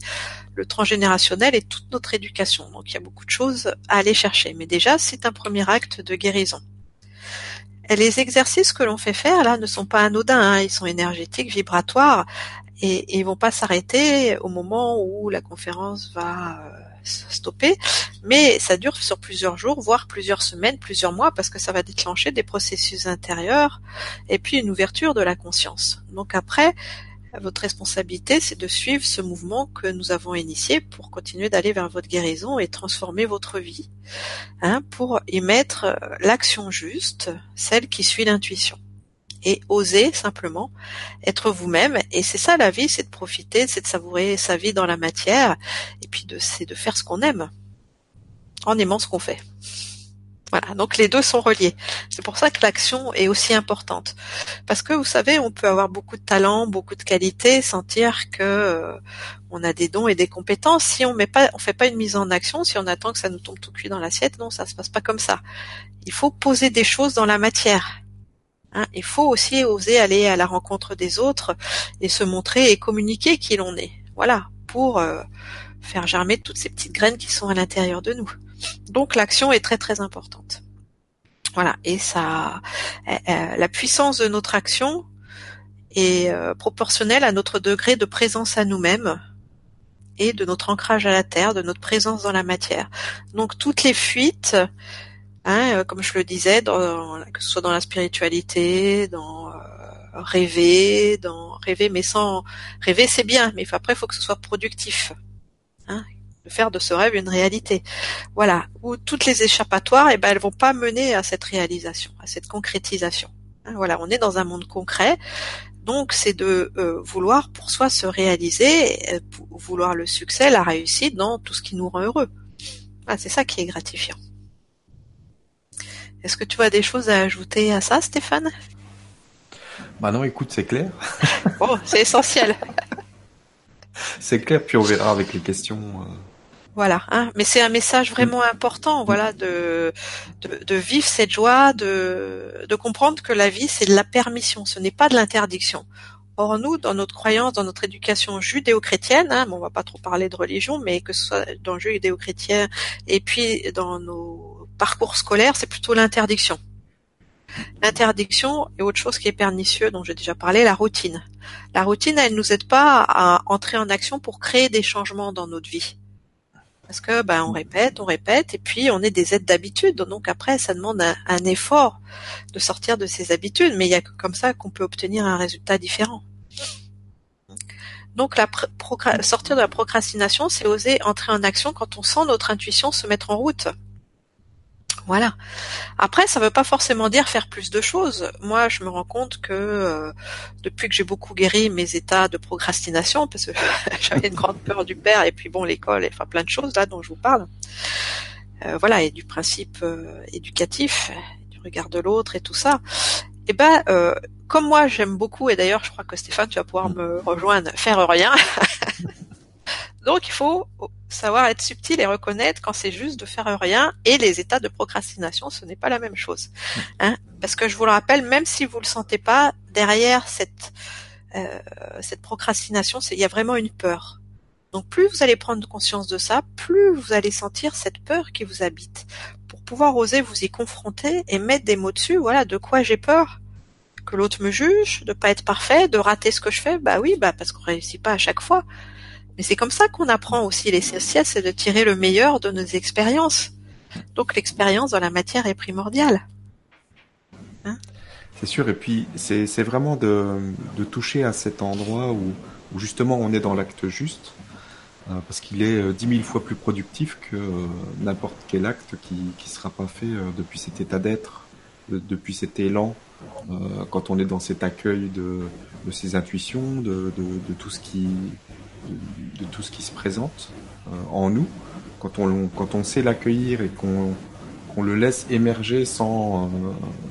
le transgénérationnel et toute notre éducation. Donc il y a beaucoup de choses à aller chercher. Mais déjà, c'est un premier acte de guérison. Les exercices que l'on fait faire là ne sont pas anodins, hein, ils sont énergétiques, vibratoires, et, ils vont pas s'arrêter au moment où la conférence va euh, stopper, mais ça dure sur plusieurs jours, voire plusieurs semaines, plusieurs mois, parce que ça va déclencher des processus intérieurs et puis une ouverture de la conscience. Donc après, votre responsabilité, c'est de suivre ce mouvement que nous avons initié pour continuer d'aller vers votre guérison et transformer votre vie, hein, pour y mettre l'action juste, celle qui suit l'intuition et oser simplement être vous-même. Et c'est ça la vie, c'est de profiter, c'est de savourer sa vie dans la matière, et puis de, c'est de faire ce qu'on aime, en aimant ce qu'on fait. Voilà, donc les deux sont reliés. C'est pour ça que l'action est aussi importante. Parce que vous savez, on peut avoir beaucoup de talent, beaucoup de qualités, sentir que euh, on a des dons et des compétences. Si on met pas, on fait pas une mise en action, si on attend que ça nous tombe tout cuit dans l'assiette, non, ça se passe pas comme ça. Il faut poser des choses dans la matière. Hein, il faut aussi oser aller à la rencontre des autres et se montrer et communiquer qui l'on est. Voilà, pour euh, faire germer toutes ces petites graines qui sont à l'intérieur de nous. Donc l'action est très très importante. Voilà, et ça, euh, euh, la puissance de notre action est proportionnelle à notre degré de présence à nous-mêmes et de notre ancrage à la terre, de notre présence dans la matière. Donc toutes les fuites Hein, euh, comme je le disais, dans, que ce soit dans la spiritualité, dans euh, rêver, dans rêver, mais sans rêver, c'est bien, mais après, il faut que ce soit productif. Hein, de faire de ce rêve une réalité. Voilà. Où toutes les échappatoires, eh ben, elles vont pas mener à cette réalisation, à cette concrétisation. Hein, voilà, on est dans un monde concret. Donc, c'est de euh, vouloir pour soi se réaliser, vouloir le succès, la réussite dans tout ce qui nous rend heureux. Ah, c'est ça qui est gratifiant. Est-ce que tu vois des choses à ajouter à ça, Stéphane? Bah non, écoute, c'est clair. bon, c'est essentiel. c'est clair, puis on verra avec les questions. Euh. Voilà, hein. mais c'est un message vraiment important, voilà, de, de, de vivre cette joie, de, de comprendre que la vie c'est de la permission, ce n'est pas de l'interdiction. Or nous, dans notre croyance, dans notre éducation judéo-chrétienne, hein, bon, on va pas trop parler de religion, mais que ce soit dans le judéo-chrétien et puis dans nos parcours scolaires, c'est plutôt l'interdiction. L'interdiction est autre chose qui est pernicieux, dont j'ai déjà parlé, la routine. La routine, elle nous aide pas à entrer en action pour créer des changements dans notre vie. Parce que ben on répète, on répète, et puis on est des aides d'habitude. Donc après, ça demande un, effort de sortir de ces habitudes, mais il y a que comme ça qu'on peut obtenir un résultat différent. Donc la sortir de la procrastination, c'est oser entrer en action quand on sent notre intuition se mettre en route. Voilà. Après, ça ne veut pas forcément dire faire plus de choses. Moi, je me rends compte que euh, depuis que j'ai beaucoup guéri mes états de procrastination, parce que j'avais une grande peur du père et puis bon l'école, enfin plein de choses là dont je vous parle. Euh, voilà, et du principe euh, éducatif, du regard de l'autre et tout ça. Eh ben, comme moi j'aime beaucoup, et d'ailleurs je crois que Stéphane, tu vas pouvoir me rejoindre, faire rien. Donc il faut savoir être subtil et reconnaître quand c'est juste de faire rien et les états de procrastination, ce n'est pas la même chose. Hein Parce que je vous le rappelle, même si vous le sentez pas, derrière cette euh, cette procrastination, il y a vraiment une peur. Donc plus vous allez prendre conscience de ça, plus vous allez sentir cette peur qui vous habite. Pour pouvoir oser vous y confronter et mettre des mots dessus, voilà, de quoi j'ai peur? Que l'autre me juge, de pas être parfait, de rater ce que je fais? Bah oui, bah parce qu'on réussit pas à chaque fois. Mais c'est comme ça qu'on apprend aussi l'essentiel, c'est de tirer le meilleur de nos expériences. Donc l'expérience dans la matière est primordiale. Hein c'est sûr, et puis c'est vraiment de, toucher à cet endroit où, justement on est dans l'acte juste, euh, parce qu'il est euh, dix mille fois plus productif que euh, n'importe quel acte qui ne sera pas fait depuis cet état d'être, depuis cet élan, quand on est dans cet accueil de, ses intuitions, de, de tout ce qui de, tout ce qui se présente euh, en nous, quand on, quand on sait l'accueillir et qu'on qu'on le laisse émerger sans, euh,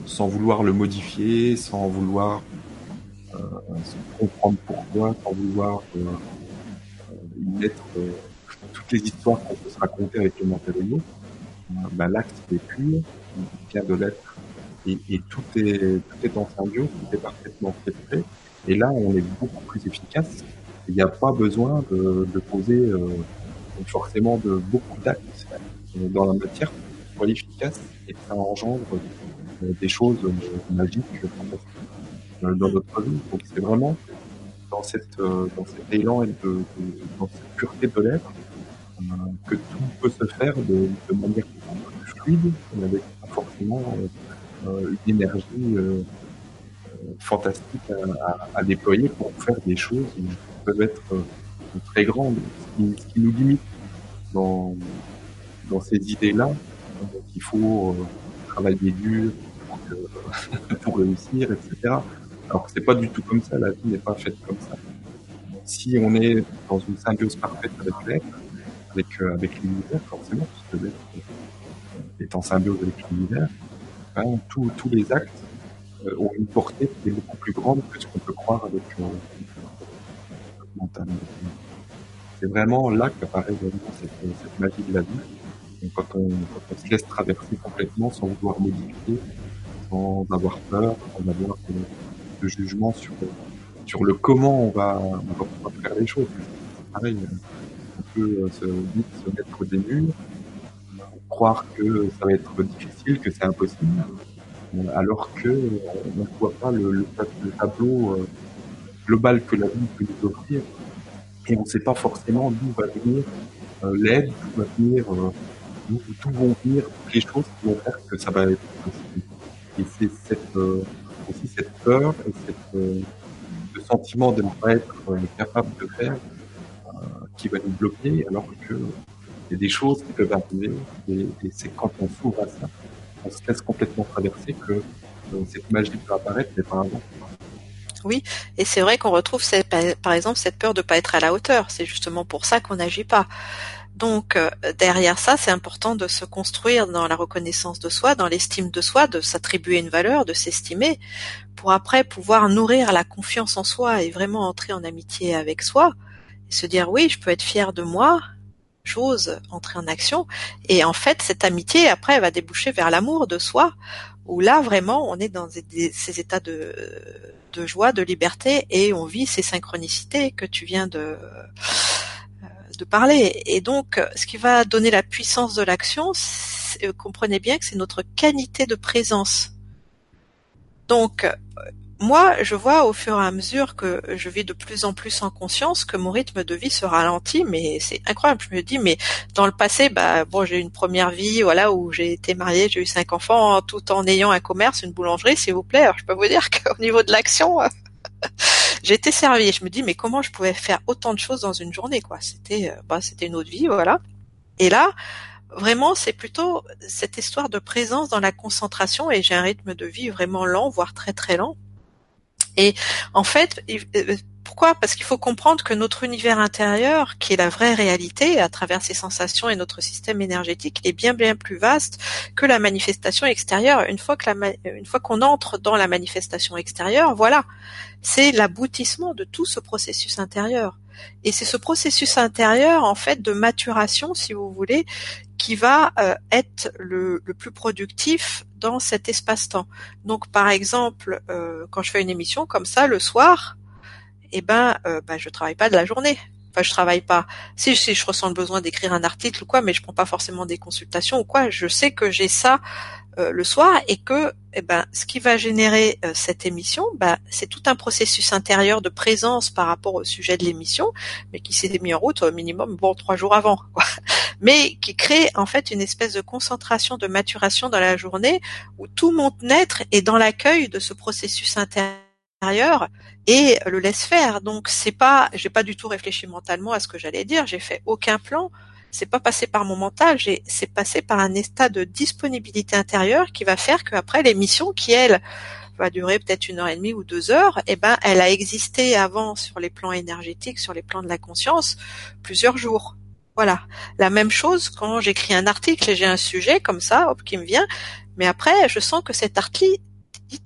sans vouloir le modifier, sans vouloir euh, comprendre pourquoi, sans vouloir mettre toutes les histoires qu'on peut se raconter avec le matériau, bah, l'acte est pur, il vient de l'être, et, tout, est, tout est en symbiose, tout est parfaitement fait. Et là, on est beaucoup plus efficace il n'y a pas besoin de, de poser euh, forcément de beaucoup d'actes euh, dans la matière pour soit efficace et ça engendre euh, des choses magiques dans notre vie. Donc c'est vraiment dans cette dans cet élan et de, dans cette pureté de l'être que tout peut se faire de, de manière plus fluide, avec forcément une énergie fantastique à, à, déployer pour faire des choses peuvent être euh, très grandes. Ce qui, nous limite dans, dans ces idées-là, qu'il faut euh, travailler dur pour, réussir, etc. Alors que c'est pas du tout comme ça, la vie n'est pas faite comme ça. Si on est dans une symbiose parfaite avec l'être, avec, euh, avec l'univers, forcément, puisque l'être est en symbiose avec l'univers, hein, tous, les actes ont une portée qui est beaucoup plus grande que ce qu'on peut croire avec, c'est vraiment là qu'apparaît vraiment cette, magie de la vie. quand, on, se laisse traverser complètement sans vouloir modifier, sans avoir peur, sans avoir de, jugement sur, sur le comment on va, on va faire les choses. Pareil, on peut se, vite se mettre des murs, croire que ça va être difficile, que c'est impossible, alors que on ne voit pas le, tableau euh, global que la vie peut nous offrir. Et on ne sait pas forcément d'où va venir euh, l'aide, d'où va venir, euh, d'où, vont venir les choses qui vont faire que ça va être possible. Et c'est cette, euh, aussi cette peur et cette, euh, ce sentiment de ne pas être capable de faire qui va nous bloquer, alors que il y a des choses qui peuvent arriver. Et, et c'est quand on s'ouvre à ça, on se laisse complètement traverser que cette magie peut apparaître, mais pas avant. Oui, et c'est vrai qu'on retrouve par exemple cette peur de pas être à la hauteur. C'est justement pour ça qu'on n'agit pas. Donc euh, derrière ça, c'est important de se construire dans la reconnaissance de soi, dans l'estime de soi, de s'attribuer une valeur, de s'estimer, pour après pouvoir nourrir la confiance en soi et vraiment entrer en amitié avec soi, et se dire oui, je peux être fier de moi, chose, entrer en action, et en fait cette amitié après va déboucher vers l'amour de soi, où là vraiment on est dans ces états de, de joie, de liberté, et on vit ces synchronicités que tu viens de de parler. Et donc, ce qui va donner la puissance de l'action, euh, comprenez bien que c'est notre qualité de présence. Donc, euh, moi, je vois au fur et à mesure que je vis de plus en plus en conscience que mon rythme de vie se ralentit, mais c'est incroyable. Je me dis, mais dans le passé, bah bon, j'ai eu une première vie, voilà, où j'ai été mariée, j'ai eu cinq enfants, tout en ayant un commerce, une boulangerie, s'il vous plaît. Alors, je peux vous dire qu'au niveau de l'action, j'ai été servie je me dis mais comment je pouvais faire autant de choses dans une journée quoi? C'était euh, bah c'était une autre vie voilà et là vraiment c'est plutôt cette histoire de présence dans la concentration et j'ai un rythme de vie vraiment lent voire très très lent et en fait euh, pourquoi? Parce qu'il faut comprendre que notre univers intérieur, qui est la vraie réalité à travers ses sensations et notre système énergétique, est bien bien plus vaste que la manifestation extérieure. Une fois que la, une fois qu'on entre dans la manifestation extérieure, voilà, c'est l'aboutissement de tout ce processus intérieur. Et c'est ce processus intérieur, en fait, de maturation, si vous voulez, qui va euh, être le, plus productif dans cet espace-temps. Donc, par exemple, euh, quand je fais une émission comme ça, le soir, eh ben, euh, bah, je travaille pas de la journée. Enfin, je travaille pas. Si, si je ressens le besoin d'écrire un article ou quoi, mais je prends pas forcément des consultations ou quoi. Je sais que j'ai ça euh, le soir et que, eh ben, ce qui va générer euh, cette émission, bah, c'est tout un processus intérieur de présence par rapport au sujet de l'émission, mais qui s'est mis en route au minimum bon trois jours avant, quoi. mais qui crée en fait une espèce de concentration, de maturation dans la journée où tout mon être est dans l'accueil de ce processus intérieur et le laisse faire. Donc c'est pas, j'ai pas du tout réfléchi mentalement à ce que j'allais dire. J'ai fait aucun plan. C'est pas passé par mon mental. C'est passé par un état de disponibilité intérieure qui va faire qu'après l'émission, qui elle va durer peut-être une heure et demie ou deux heures, eh ben elle a existé avant sur les plans énergétiques, sur les plans de la conscience, plusieurs jours. Voilà. La même chose quand j'écris un article et j'ai un sujet comme ça, hop, qui me vient. Mais après, je sens que cet article,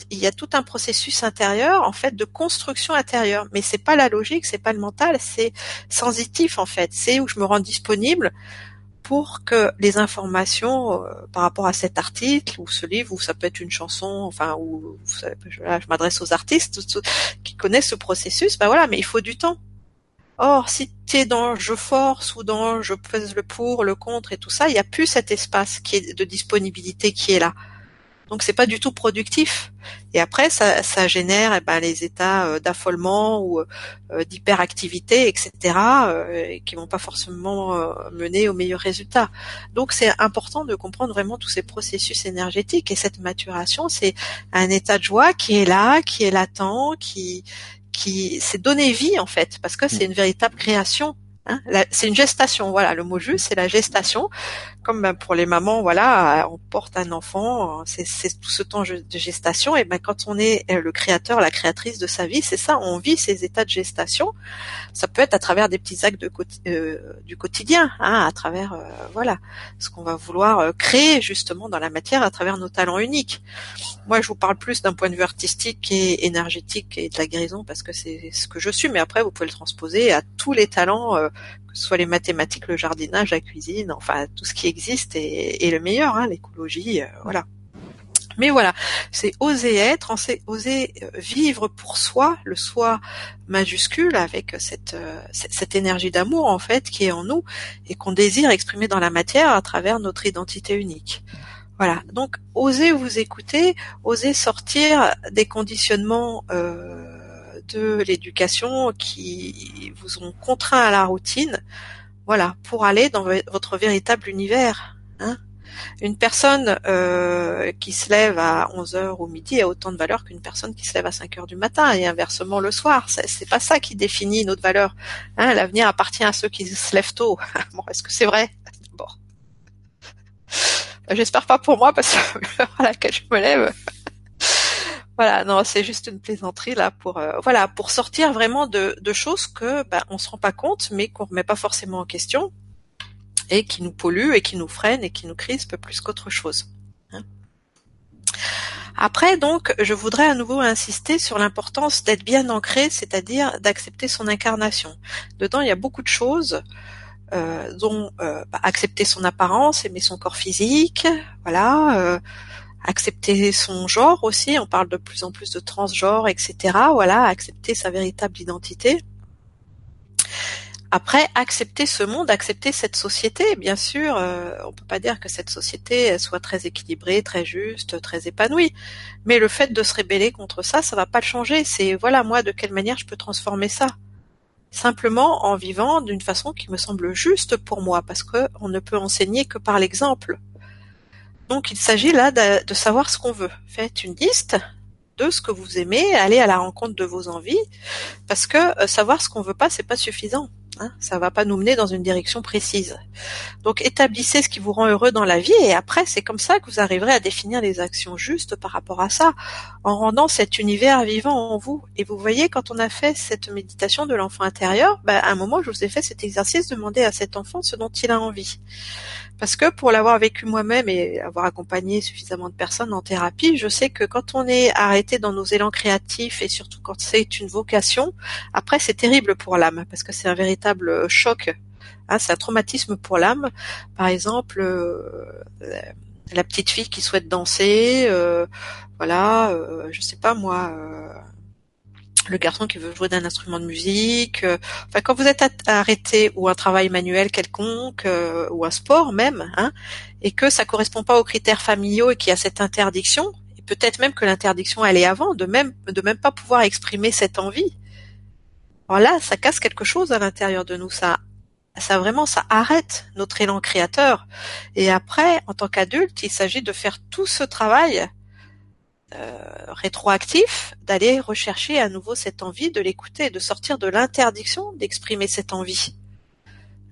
il y a tout un processus intérieur en fait de construction intérieure. Mais c'est pas la logique c'est pas le mental c'est sensitif en fait. C'est où je me rends disponible pour que les informations euh, par rapport à cet article ou ce livre ou ça peut être une chanson enfin ou je, m'adresse aux artistes qui connaissent ce processus ben voilà mais il faut du temps. Or, si tu es dans je force ou dans je pèse le pour, le contre et tout ça, il n'y a plus cet espace qui est de disponibilité qui est là. Donc c'est pas du tout productif. Et après ça, ça génère eh ben, les états euh, d'affolement ou euh, d'hyperactivité, etc., euh, qui vont pas forcément mener aux meilleurs résultats. Donc c'est important de comprendre vraiment tous ces processus énergétiques et cette maturation, c'est un état de joie qui est là, qui est latent, qui qui c'est donner vie en fait, parce que c'est une véritable création Hein, c'est une gestation, voilà, le mot juste, c'est la gestation. Comme ben, pour les mamans, voilà, on porte un enfant, c'est tout ce temps de gestation. Et ben quand on est euh, le créateur, la créatrice de sa vie, c'est ça, on vit ces états de gestation. Ça peut être à travers des petits actes de, euh, du quotidien, hein, à travers euh, voilà ce qu'on va vouloir créer justement dans la matière à travers nos talents uniques. Moi, je vous parle plus d'un point de vue artistique et énergétique et de la guérison parce que c'est ce que je suis. Mais après, vous pouvez le transposer à tous les talents ce soit les mathématiques, le jardinage, la cuisine, enfin tout ce qui existe est, le meilleur, hein, l'écologie, euh, voilà. Mais voilà, c'est oser être, oser euh, vivre pour soi, le soi majuscule avec cette, euh, cette énergie d'amour en fait qui est en nous et qu'on désire exprimer dans la matière à travers notre identité unique. Voilà, donc oser vous écouter, oser sortir des conditionnements de l'éducation qui vous ont contraint à la routine, voilà, pour aller dans votre véritable univers. Hein. Une personne euh, qui se lève à 11 heures au midi a autant de valeur qu'une personne qui se lève à 5 heures du matin et inversement le soir. C'est pas ça qui définit notre valeur. Hein, L'avenir appartient à ceux qui se lèvent tôt. bon, est-ce que c'est vrai? Bon. J'espère pas pour moi parce que l'heure à laquelle je me lève, voilà, non, c'est juste une plaisanterie là pour euh, voilà pour sortir vraiment de, choses que ben, on se rend pas compte, mais qu'on remet pas forcément en question. et qui nous pollue et qui nous freine et qui nous crispe plus qu'autre chose. Hein. Après, donc, je voudrais à nouveau insister sur l'importance d'être bien ancré, c'est-à-dire d'accepter son incarnation. Dedans, il y a beaucoup de choses, euh, dont euh, bah, accepter son apparence, aimer son corps physique, voilà, euh, accepter son genre aussi. On parle de plus en plus de transgenre, etc. Voilà, accepter sa véritable identité. Après, accepter ce monde, accepter cette société, bien sûr, euh, on peut pas dire que cette société soit très équilibrée, très juste, très épanouie, mais le fait de se rébeller contre ça, ça va pas le changer. C'est voilà moi de quelle manière je peux transformer ça? Simplement en vivant d'une façon qui me semble juste pour moi, parce que on ne peut enseigner que par l'exemple. Donc il s'agit là de, savoir ce qu'on veut. Faites une liste de ce que vous aimez, allez à la rencontre de vos envies, parce que euh, savoir ce qu'on veut pas, c'est pas suffisant. Hein, ça va pas nous mener dans une direction précise. Donc établissez ce qui vous rend heureux dans la vie et après c'est comme ça que vous arriverez à définir les actions justes par rapport à ça, en rendant cet univers vivant en vous. Et vous voyez quand on a fait cette méditation de l'enfant intérieur, bah, à un moment je vous ai fait cet exercice, demander à cet enfant ce dont il a envie. Parce que pour l'avoir vécu moi-même et avoir accompagné suffisamment de personnes en thérapie, je sais que quand on est arrêté dans nos élans créatifs et surtout quand c'est une vocation, après c'est terrible pour l'âme parce que c'est un véritable choc. Hein, c'est un traumatisme pour l'âme. Par exemple, euh, la petite fille qui souhaite danser, euh, voilà, euh, je sais pas moi euh, le garçon qui veut jouer d'un instrument de musique. Euh, enfin, quand vous êtes arrêté ou un travail manuel quelconque euh, ou un sport même, hein, et que ça correspond pas aux critères familiaux et qu'il y a cette interdiction, et peut-être même que l'interdiction elle est avant, de même de même pas pouvoir exprimer cette envie. Alors ça casse quelque chose à l'intérieur de nous. Ça, ça vraiment, ça arrête notre élan créateur. Et après, en tant qu'adulte, il s'agit de faire tout ce travail euh, rétroactif d'aller rechercher à nouveau cette envie, de l'écouter, de sortir de l'interdiction d'exprimer cette envie,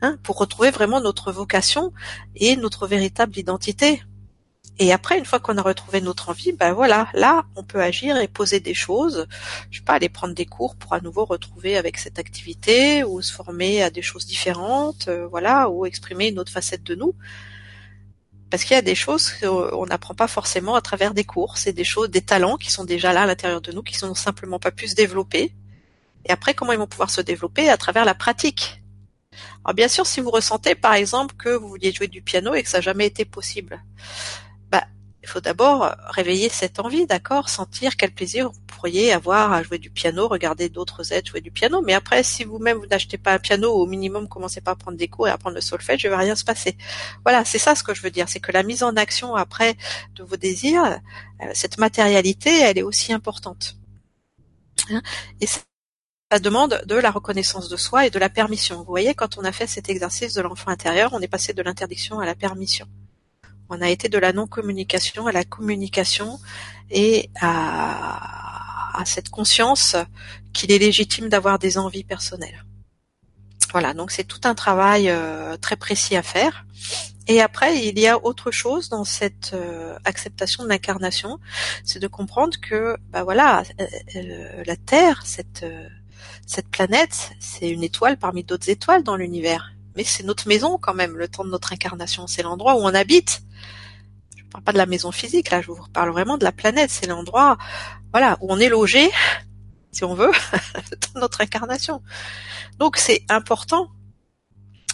hein, pour retrouver vraiment notre vocation et notre véritable identité. Et après, une fois qu'on a retrouvé notre envie, ben voilà, là, on peut agir et poser des choses. Je sais pas, aller prendre des cours pour à nouveau retrouver avec cette activité ou se former à des choses différentes, euh, voilà, ou exprimer une autre facette de nous parce qu'il y a des choses qu'on n'apprend pas forcément à travers des cours. C'est des choses, des talents qui sont déjà là à l'intérieur de nous, qui sont simplement pas pu se développer. Et après, comment ils vont pouvoir se développer à travers la pratique? Alors bien sûr, si vous ressentez par exemple que vous vouliez jouer du piano et que ça n'a jamais été possible, il faut d'abord réveiller cette envie, d'accord, sentir quel plaisir vous pourriez avoir à jouer du piano, regarder d'autres êtres jouer du piano. Mais après, si vous-même vous, n'achetez pas un piano, au minimum commencez pas à prendre des cours et à apprendre le solfège, je vais rien se passer. Voilà, c'est ça ce que je veux dire, c'est que la mise en action après de vos désirs, euh, cette matérialité, elle est aussi importante. Hein et ça demande de la reconnaissance de soi et de la permission. Vous voyez, quand on a fait cet exercice de l'enfant intérieur, on est passé de l'interdiction à la permission. On a été de la non-communication à la communication et à cette conscience qu'il est légitime d'avoir des envies personnelles. Voilà, donc c'est tout un travail euh, très précis à faire. Et après, il y a autre chose dans cette euh, acceptation de l'incarnation, c'est de comprendre que, bah voilà, euh, la Terre, cette planète, c'est une étoile parmi d'autres étoiles dans l'univers. Mais c'est notre maison quand même, le temps de notre incarnation. C'est l'endroit où on habite. Je ne parle pas de la maison physique, là, je vous parle vraiment de la planète. C'est l'endroit voilà, où on est logé, si on veut, dans notre incarnation. Donc c'est important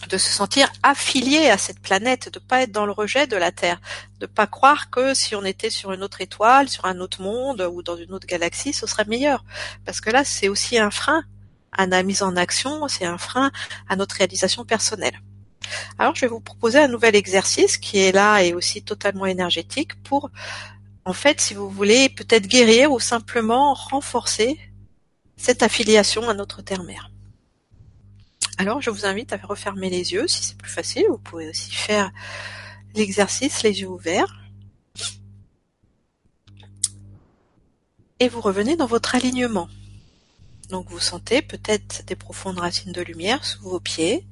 de se sentir affilié à cette planète, de pas être dans le rejet de la Terre, de pas croire que si on était sur une autre étoile, sur un autre monde ou dans une autre galaxie, ce serait meilleur. Parce que là, c'est aussi un frein à la mise en action, c'est un frein à notre réalisation personnelle. Alors, je vais vous proposer un nouvel exercice qui est là et aussi totalement énergétique pour en fait, si vous voulez, peut-être guérir ou simplement renforcer cette affiliation à notre terre-mère. Alors, je vous invite à refermer les yeux si c'est plus facile. Vous pouvez aussi faire l'exercice les yeux ouverts. Et vous revenez dans votre alignement. Donc vous sentez peut-être des profondes racines de lumière sous vos pieds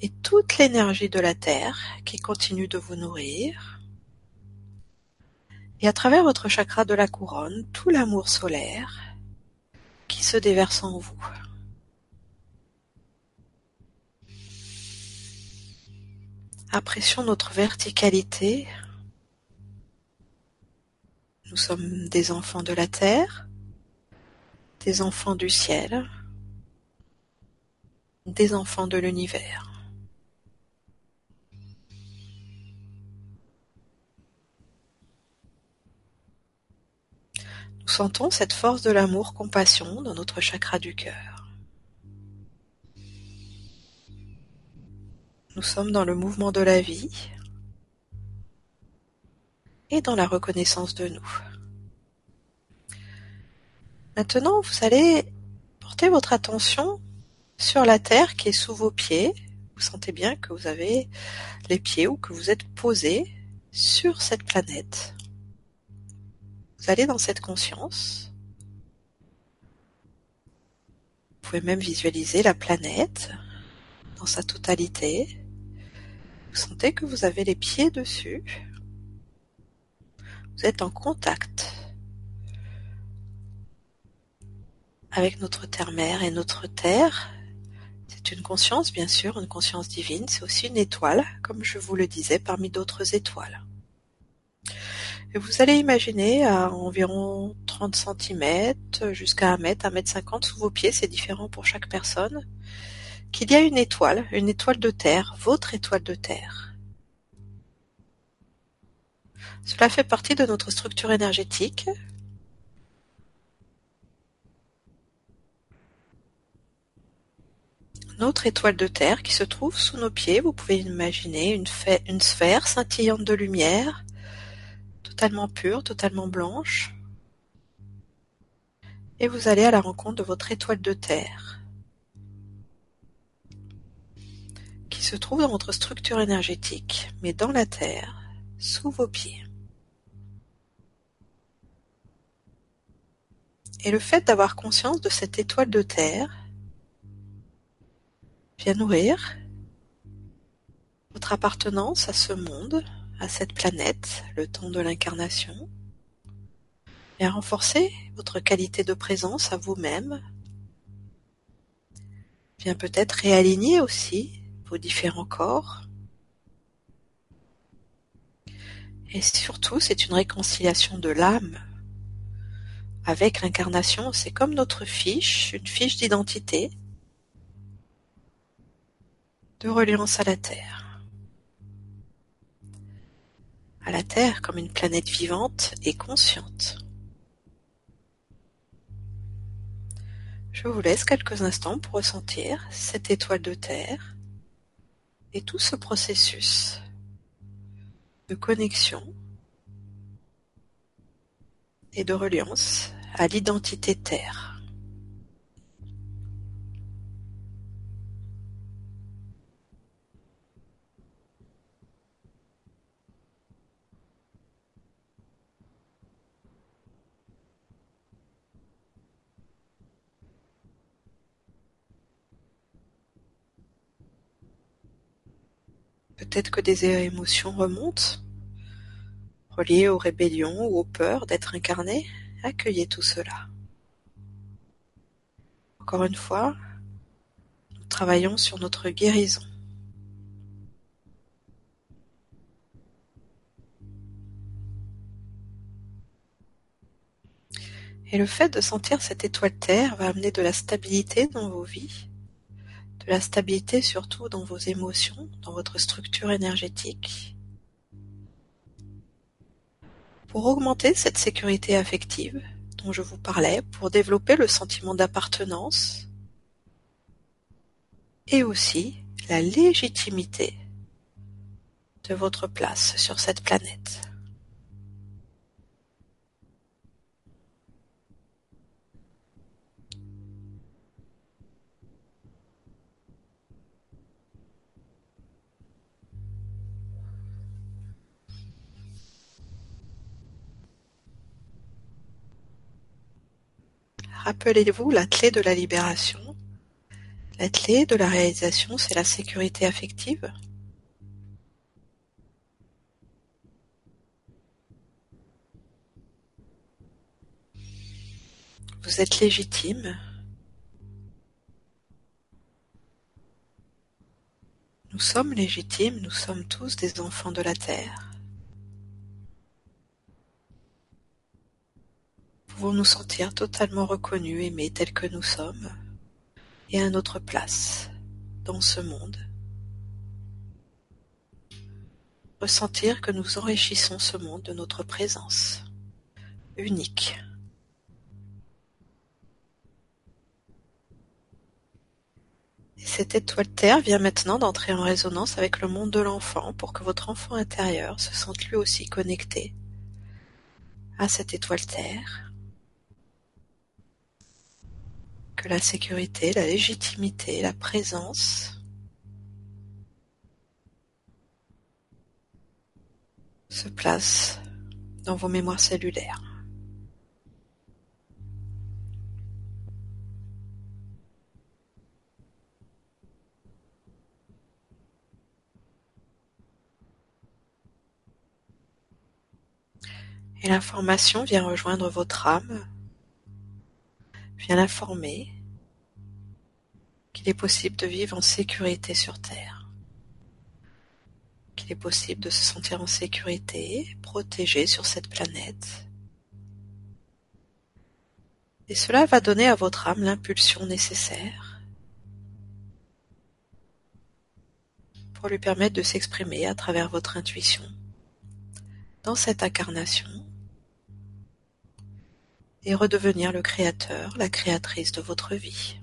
et toute l'énergie de la Terre qui continue de vous nourrir et à travers votre chakra de la couronne, tout l'amour solaire qui se déverse en vous. Apprécions notre verticalité. Nous sommes des enfants de la terre, des enfants du ciel, des enfants de l'univers. Nous sentons cette force de l'amour-compassion dans notre chakra du cœur. Nous sommes dans le mouvement de la vie et dans la reconnaissance de nous. Maintenant, vous allez porter votre attention sur la terre qui est sous vos pieds. Vous sentez bien que vous avez les pieds ou que vous êtes posé sur cette planète. Vous allez dans cette conscience. Vous pouvez même visualiser la planète dans sa totalité. Vous sentez que vous avez les pieds dessus. Vous êtes en contact avec notre terre-mère et notre terre. C'est une conscience, bien sûr, une conscience divine. C'est aussi une étoile, comme je vous le disais, parmi d'autres étoiles. Et vous allez imaginer à environ 30 cm jusqu'à 1 mètre, 1 mètre 50 sous vos pieds, c'est différent pour chaque personne, qu'il y a une étoile, une étoile de terre, votre étoile de terre. Cela fait partie de notre structure énergétique. Notre étoile de terre qui se trouve sous nos pieds, vous pouvez imaginer une, sphère scintillante de lumière, totalement pure, totalement blanche. Et vous allez à la rencontre de votre étoile de terre, qui se trouve dans votre structure énergétique, mais dans la terre, sous vos pieds. Et le fait d'avoir conscience de cette étoile de terre vient nourrir votre appartenance à ce monde, à cette planète, le temps de l'incarnation, vient renforcer votre qualité de présence à vous-même, vient peut-être réaligner aussi vos différents corps, et surtout c'est une réconciliation de l'âme avec l'incarnation, c'est comme notre fiche, une fiche d'identité de reliance à la Terre. À la Terre comme une planète vivante et consciente. Je vous laisse quelques instants pour ressentir cette étoile de terre et tout ce processus de connexion et de reliance à l'identité Terre. Peut-être que des émotions remontent, reliées aux rébellions ou aux peurs d'être incarnées Accueillez tout cela. Encore une fois, nous travaillons sur notre guérison. Et le fait de sentir cette étoile Terre va amener de la stabilité dans vos vies, la stabilité surtout dans vos émotions, dans votre structure énergétique, pour augmenter cette sécurité affective dont je vous parlais, pour développer le sentiment d'appartenance et aussi la légitimité de votre place sur cette planète. Rappelez-vous la clé de la libération. La clé de la réalisation, c'est la sécurité affective. Vous êtes légitime. Nous sommes légitimes, nous sommes tous des enfants de la terre. Pouvons nous sentir totalement reconnus, aimés tels que nous sommes, et à notre place dans ce monde. Ressentir que nous enrichissons ce monde de notre présence, unique. Et cette étoile Terre vient maintenant d'entrer en résonance avec le monde de l'enfant pour que votre enfant intérieur se sente lui aussi connecté à cette étoile Terre. Que la sécurité, la légitimité, la présence se place dans vos mémoires cellulaires. Et l'information vient rejoindre votre âme, vient l'informer qu'il est possible de vivre en sécurité sur Terre, qu'il est possible de se sentir en sécurité, protégé sur cette planète. Et cela va donner à votre âme l'impulsion nécessaire pour lui permettre de s'exprimer à travers votre intuition dans cette incarnation et redevenir le créateur, la créatrice de votre vie.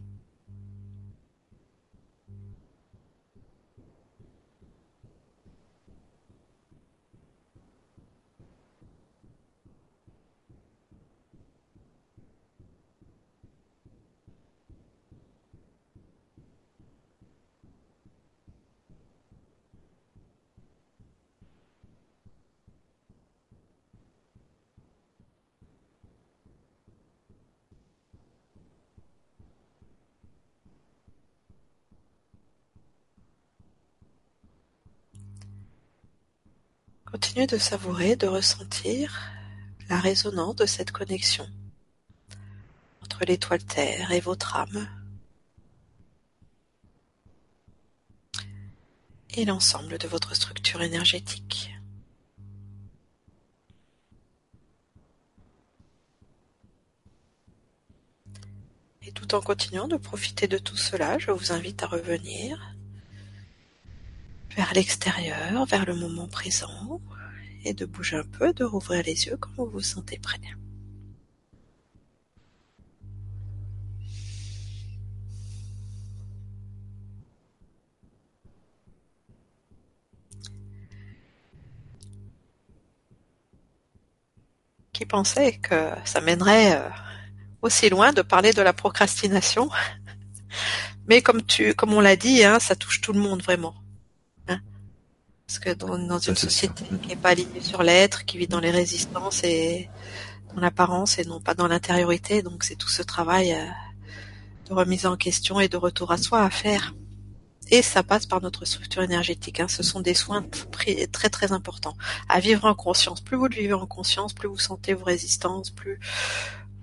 Continuez de savourer, de ressentir la résonance de cette connexion entre l'étoile Terre et votre âme et l'ensemble de votre structure énergétique. Et tout en continuant de profiter de tout cela, je vous invite à revenir vers l'extérieur, vers le moment présent, et de bouger un peu, de rouvrir les yeux quand vous vous sentez prêt. Qui pensait que ça mènerait euh, aussi loin de parler de la procrastination? Mais comme tu, comme on l'a dit, hein, ça touche tout le monde vraiment. Parce que dans, dans une société qui n'est pas alignée sur l'être, qui vit dans les résistances et dans l'apparence et non pas dans l'intériorité, donc c'est tout ce travail euh, de remise en question et de retour à soi à faire. Et ça passe par notre structure énergétique. Hein. Ce sont des soins très très importants à vivre en conscience. Plus vous le vivez en conscience, plus vous sentez vos résistances, plus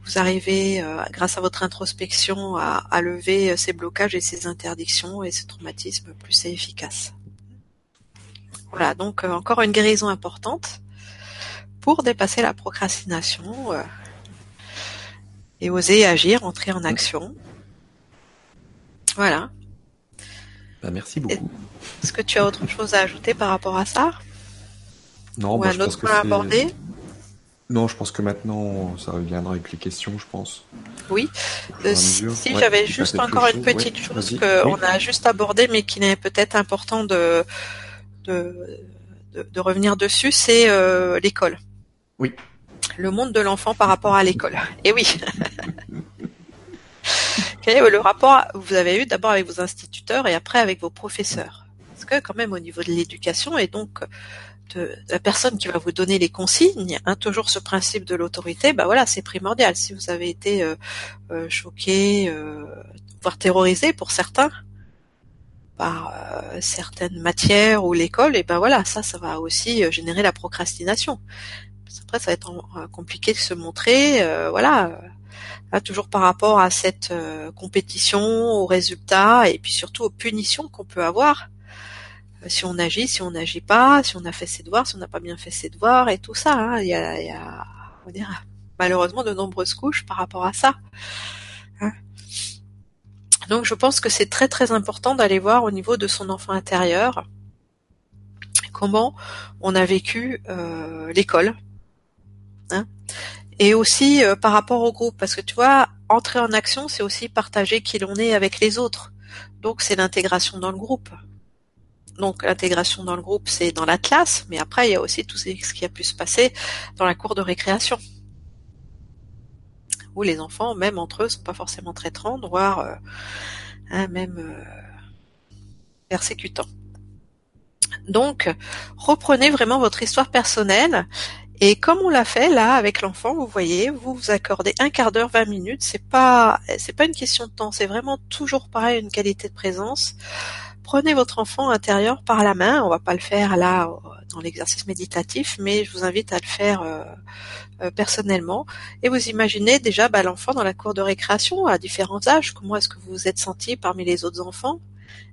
vous arrivez, euh, grâce à votre introspection, à, à, lever euh, ces blocages et ces interdictions et ces traumatismes, plus c'est efficace. Voilà, donc euh, encore une guérison importante pour dépasser la procrastination euh, et oser agir, entrer en action. Voilà. Bah, merci beaucoup. Est-ce que tu as autre chose à ajouter par rapport à ça? Non, Ou bah, un je autre pense que à aborder? Non, je pense que maintenant, ça reviendra avec les questions, je pense. Oui. Euh, si mesure. si Ouais, j'avais juste encore une chose petite Ouais, chose qu'on Oui. a juste abordée, mais qui est peut-être important de, de, de, de revenir dessus, c'est euh, l'école. Oui. Le monde de l'enfant par rapport à l'école. Et oui. Quel est le rapport que vous avez eu d'abord avec vos instituteurs et après avec vos professeurs? Parce que quand même au niveau de l'éducation et donc de la personne qui va vous donner les consignes, hein, toujours ce principe de l'autorité, bah voilà, c'est primordial. Si vous avez été euh, euh, choqué, euh, voire terrorisé pour certains par euh, certaines matières ou l'école, et ben voilà, ça, ça va aussi euh, générer la procrastination. Après, ça va être euh, compliqué de se montrer, voilà, là, toujours par rapport à cette compétition, aux résultats et puis surtout aux punitions qu'on peut avoir. si on agit, si on n'agit pas, si on a fait ses devoirs, si on n'a pas bien fait ses devoirs et tout ça. Hein. Il, y a, on va malheureusement de nombreuses couches par rapport à ça. Hein. Donc je pense que c'est très très important d'aller voir au niveau de son enfant intérieur comment on a vécu euh, l'école. Hein. et aussi euh, par rapport au groupe, parce que tu vois, entrer en action, c'est aussi partager qui l'on est avec les autres. Donc c'est l'intégration dans le groupe. Donc l'intégration dans le groupe, c'est dans la classe, mais après il y a aussi tout ce qui a pu se passer dans la cour de récréation. Où les enfants, même entre eux, sont pas forcément très tendres, voire euh, hein, même euh, persécutants. Donc, reprenez vraiment votre histoire personnelle et comme on l'a fait là avec l'enfant, vous voyez, vous vous accordez un quart d'heure, 20 minutes. C'est pas, c'est pas une question de temps. C'est vraiment toujours pareil, une qualité de présence prenez votre enfant intérieur par la main. On va pas le faire là dans l'exercice méditatif, mais je vous invite à le faire euh, euh, personnellement. Et vous imaginez déjà bah, l'enfant dans la cour de récréation à différents âges. Comment est-ce que vous vous êtes senti parmi les autres enfants?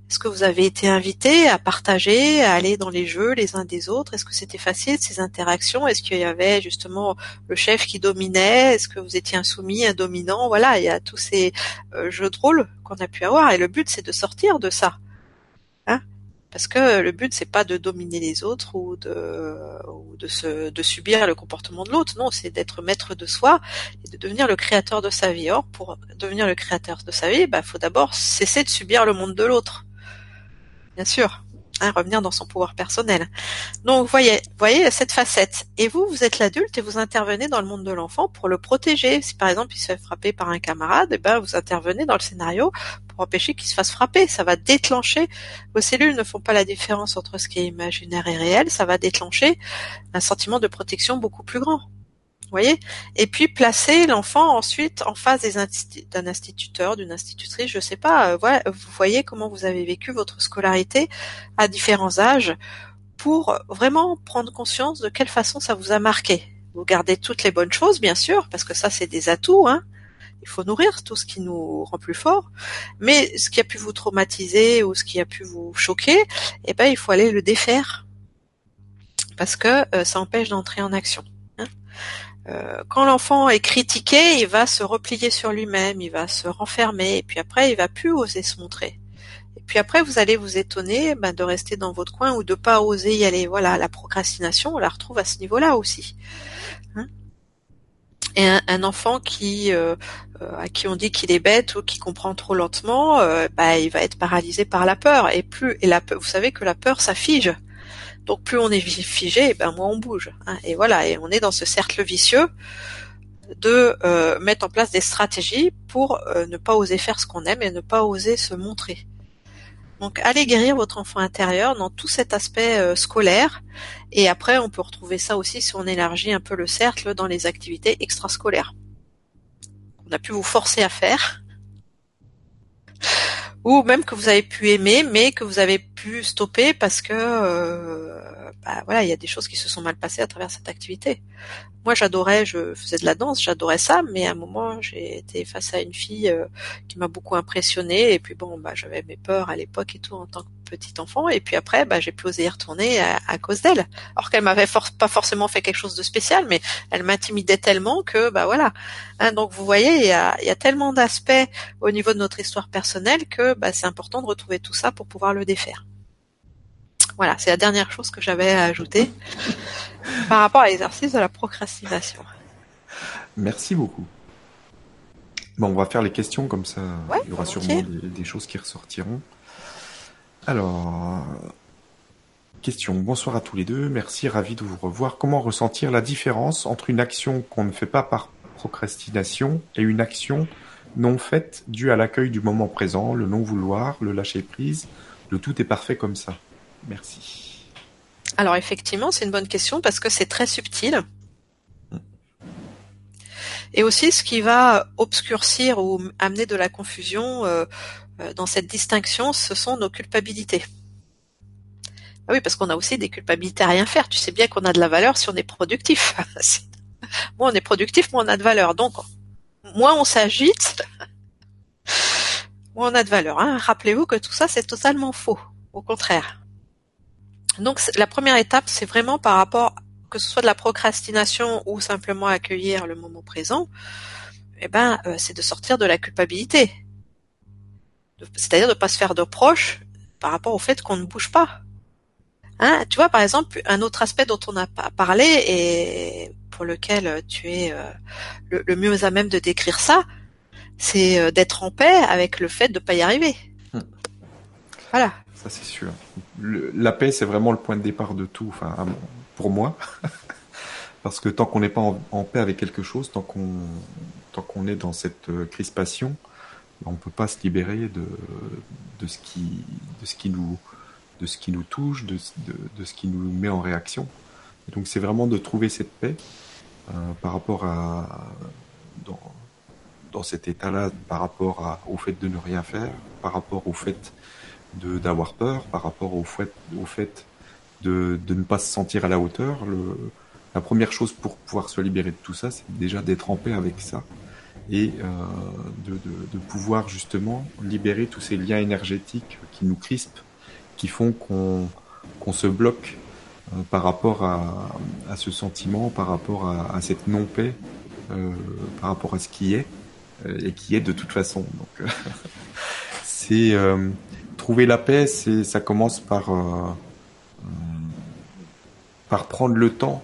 Est-ce que vous avez été invité à partager, à aller dans les jeux les uns des autres? Est-ce que c'était facile ces interactions? Est-ce qu'il y avait justement le chef qui dominait? Est-ce que vous étiez un soumis, un dominant? Voilà, il y a tous ces euh, jeux de rôle qu'on a pu avoir et le but c'est de sortir de ça. Parce que le but c'est pas de dominer les autres ou de ou de se de subir le comportement de l'autre. Non, c'est d'être maître de soi et de devenir le créateur de sa vie. Or, pour devenir le créateur de sa vie, bah, faut d'abord cesser de subir le monde de l'autre. Bien sûr. Hein, revenir dans son pouvoir personnel. Donc, voyez, voyez cette facette. Et vous, vous êtes l'adulte et vous intervenez dans le monde de l'enfant pour le protéger. Si par exemple il se fait frapper par un camarade, et eh ben vous intervenez dans le scénario empêcher qu'il se fasse frapper. Ça va déclencher. Vos cellules ne font pas la différence entre ce qui est imaginaire et réel. Ça va déclencher un sentiment de protection beaucoup plus grand. Voyez? Et puis placer l'enfant ensuite en face d'un instituteur, d'une institutrice, je sais pas. Euh, vous voyez comment vous avez vécu votre scolarité à différents âges pour vraiment prendre conscience de quelle façon ça vous a marqué. Vous gardez toutes les bonnes choses, bien sûr, parce que ça c'est des atouts, hein, il faut nourrir tout ce qui nous rend plus fort. Mais ce qui a pu vous traumatiser ou ce qui a pu vous choquer, eh ben il faut aller le défaire parce que euh, ça empêche d'entrer en action. Hein. Euh, quand l'enfant est critiqué, il va se replier sur lui-même, il va se renfermer, et puis après il va plus oser se montrer. Et puis après vous allez vous étonner ben, de rester dans votre coin ou de pas oser y aller. Voilà, la procrastination, on la retrouve à ce niveau-là aussi. Hein. Et un, enfant qui euh, euh, à qui on dit qu'il est bête ou qui comprend trop lentement, euh, bah, il va être paralysé par la peur. Et plus et la vous savez que la peur ça fige. Donc plus on est figé, ben moins on bouge. Hein. Et voilà, et on est dans ce cercle vicieux de mettre en place des stratégies pour ne pas oser faire ce qu'on aime et ne pas oser se montrer. Donc allez guérir votre enfant intérieur dans tout cet aspect scolaire. Et après on peut retrouver ça aussi si on élargit un peu le cercle dans les activités extrascolaires. On a pu vous forcer à faire, ou même que vous avez pu aimer, mais que vous avez pu stopper parce que euh, bah, voilà, il y a des choses qui se sont mal passées à travers cette activité. Moi, j'adorais, je faisais de la danse, j'adorais ça, mais à un moment, j'ai été face à une fille euh, qui m'a beaucoup impressionnée, et puis bon, bah, j'avais mes peurs à l'époque et tout en tant que petit enfant, et puis après, bah, j'ai pu oser y retourner à, cause d'elle. Alors qu'elle m'avait pas forcément fait quelque chose de spécial, mais elle m'intimidait tellement que, bah voilà. Hein, donc vous voyez, il y a, y a tellement d'aspects au niveau de notre histoire personnelle que bah, c'est important de retrouver tout ça pour pouvoir le défaire. Voilà, c'est la dernière chose que j'avais à ajouter par rapport à l'exercice de la procrastination. Merci beaucoup. Bon, on va faire les questions comme ça. il y aura sûrement des, choses qui ressortiront. Alors, question. Bonsoir à tous les deux. Merci, ravi de vous revoir. Comment ressentir la différence entre une action qu'on ne fait pas par procrastination et une action non faite due à l'accueil du moment présent, le non-vouloir, le lâcher-prise, le tout est parfait comme ça Merci. Alors effectivement, c'est une bonne question parce que c'est très subtil. Et aussi, ce qui va obscurcir ou amener de la confusion euh, euh, dans cette distinction, ce sont nos culpabilités. Ah oui, parce qu'on a aussi des culpabilités à rien faire. Tu sais bien qu'on a de la valeur si on est productif. moins on est productif, moins on a de valeur. Donc, moins on s'agite, moins on a de valeur. Hein. Rappelez-vous que tout ça, c'est totalement faux. Au contraire. Donc la première étape, c'est vraiment par rapport que ce soit de la procrastination ou simplement accueillir le moment présent, eh ben, euh, c'est de sortir de la culpabilité. C'est-à-dire de ne pas se faire de reproches par rapport au fait qu'on ne bouge pas. Hein, tu vois, par exemple, un autre aspect dont on pas parlé et pour lequel tu es euh, le, mieux à même de décrire ça, c'est euh, d'être en paix avec le fait de ne pas y arriver. Hmm. Voilà. Ça, c'est sûr. la paix, c'est vraiment le point de départ de tout. Enfin, pour moi. Parce que tant qu'on n'est pas en, paix avec quelque chose, tant qu'on tant qu'on est dans cette euh, crispation, on ne peut pas se libérer de, de, ce qui, de, ce qui nous, de ce qui nous touche, de, de, ce qui nous met en réaction. donc c'est vraiment de trouver cette paix euh, par rapport à dans, dans cet état-là, par rapport au fait de ne rien faire, par rapport au fait d'avoir peur, par rapport au fait, au fait de, de ne pas se sentir à la hauteur. Le, la première chose pour pouvoir se libérer de tout ça, c'est déjà d'être en paix avec ça et euh, de, de, de, pouvoir justement libérer tous ces liens énergétiques qui nous crispent, qui font qu'on qu'on se bloque euh, par rapport à, à, ce sentiment, par rapport à, à cette non-paix, euh, par rapport à ce qui est euh, et qui est de toute façon. Donc c'est euh, trouver la paix, c'est ça commence par par prendre le temps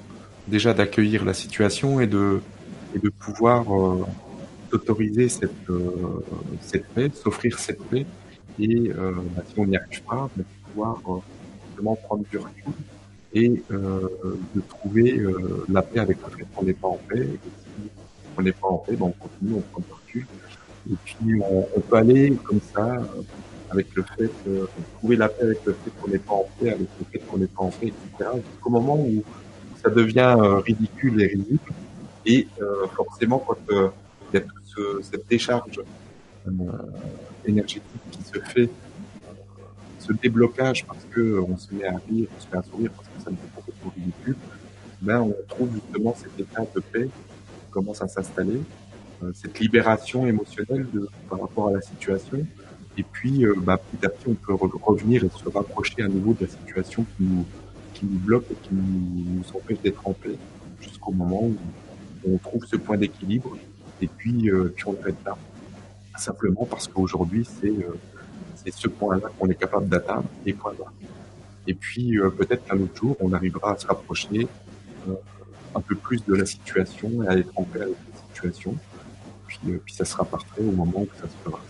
déjà d'accueillir la situation et de, et de pouvoir euh, autoriser cette, euh, cette paix, s'offrir cette paix, et euh, bah, si on n'y arrive pas, de pouvoir euh, justement prendre du recul et euh, de trouver la paix avec le fait qu'on n'est pas en paix. Et si on n'est pas en paix, ben on continue, on prend du recul. Et puis on, on peut aller comme ça avec le fait de trouver la paix avec le fait qu'on n'est pas en paix, avec le fait qu'on n'est pas en paix, etc. Jusqu'au moment où ça devient euh, ridicule et ridicule. Et euh, forcément, quand euh, il y a toute cette décharge énergétique qui se fait, ce déblocage parce que on se met à rire, on se met à sourire parce que ça nous fait complètement ridicule, ben on trouve justement cet état de paix qui commence à s'installer, cette libération émotionnelle de, par rapport à la situation. Et puis, bah, petit à petit, on peut revenir et se rapprocher à nouveau de la situation qui nous, qui nous bloquent et qui nous, empêchent d'être en paix jusqu'au moment où on trouve ce point d'équilibre et puis, euh, puis on arrête là. Simplement parce qu'aujourd'hui, c'est euh, ce point-là qu'on est capable d'atteindre et point là. Et puis euh, peut-être qu'un autre jour, on arrivera à se rapprocher euh, un peu plus de la situation et à être en paix avec la situation. Puis, puis ça sera parfait au moment où ça se fera.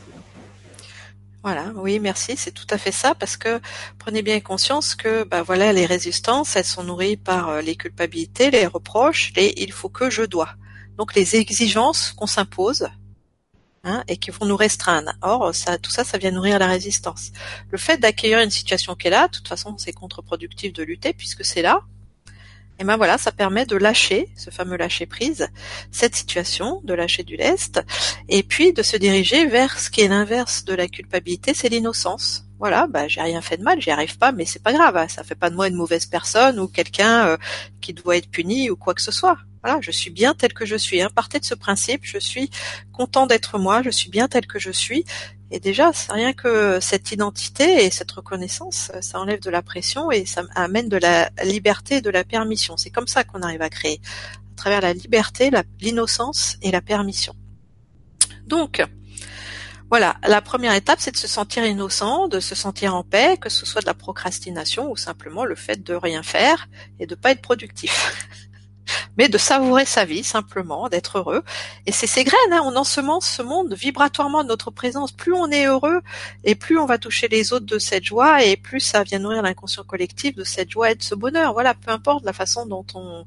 Voilà, oui, merci, c'est tout à fait ça, parce que prenez bien conscience que bah voilà, les résistances, elles sont nourries par euh, les culpabilités, les reproches, les il faut que je dois. Donc les exigences qu'on s'impose, hein, et qui vont nous restreindre. Or, ça, tout ça, ça vient nourrir la résistance. Le fait d'accueillir une situation qui est là, de toute façon, c'est contre-productif de lutter puisque c'est là, et ben voilà, ça permet de lâcher, ce fameux lâcher prise, cette situation, de lâcher du lest, et puis de se diriger vers ce qui est l'inverse de la culpabilité, c'est l'innocence. Voilà, bah j'ai rien fait de mal, j'y arrive pas, mais c'est pas grave, ça fait pas de moi une mauvaise personne ou quelqu'un euh, qui doit être puni ou quoi que ce soit. Voilà, je suis bien tel que je suis. Hein. Partez de ce principe, je suis content d'être moi, je suis bien tel que je suis, et déjà, rien que cette identité et cette reconnaissance, ça enlève de la pression et ça amène de la liberté et de la permission. C'est comme ça qu'on arrive à créer, à travers la liberté, l'innocence et la permission. Donc, voilà, la première étape, c'est de se sentir innocent, de se sentir en paix, que ce soit de la procrastination ou simplement le fait de rien faire et de pas être productif. mais de savourer sa vie simplement, d'être heureux. Et c'est ces graines, hein, on ensemence ce monde vibratoirement de notre présence. Plus on est heureux, et plus on va toucher les autres de cette joie, et plus ça vient nourrir l'inconscient collectif de cette joie et de ce bonheur. Voilà, peu importe la façon dont on,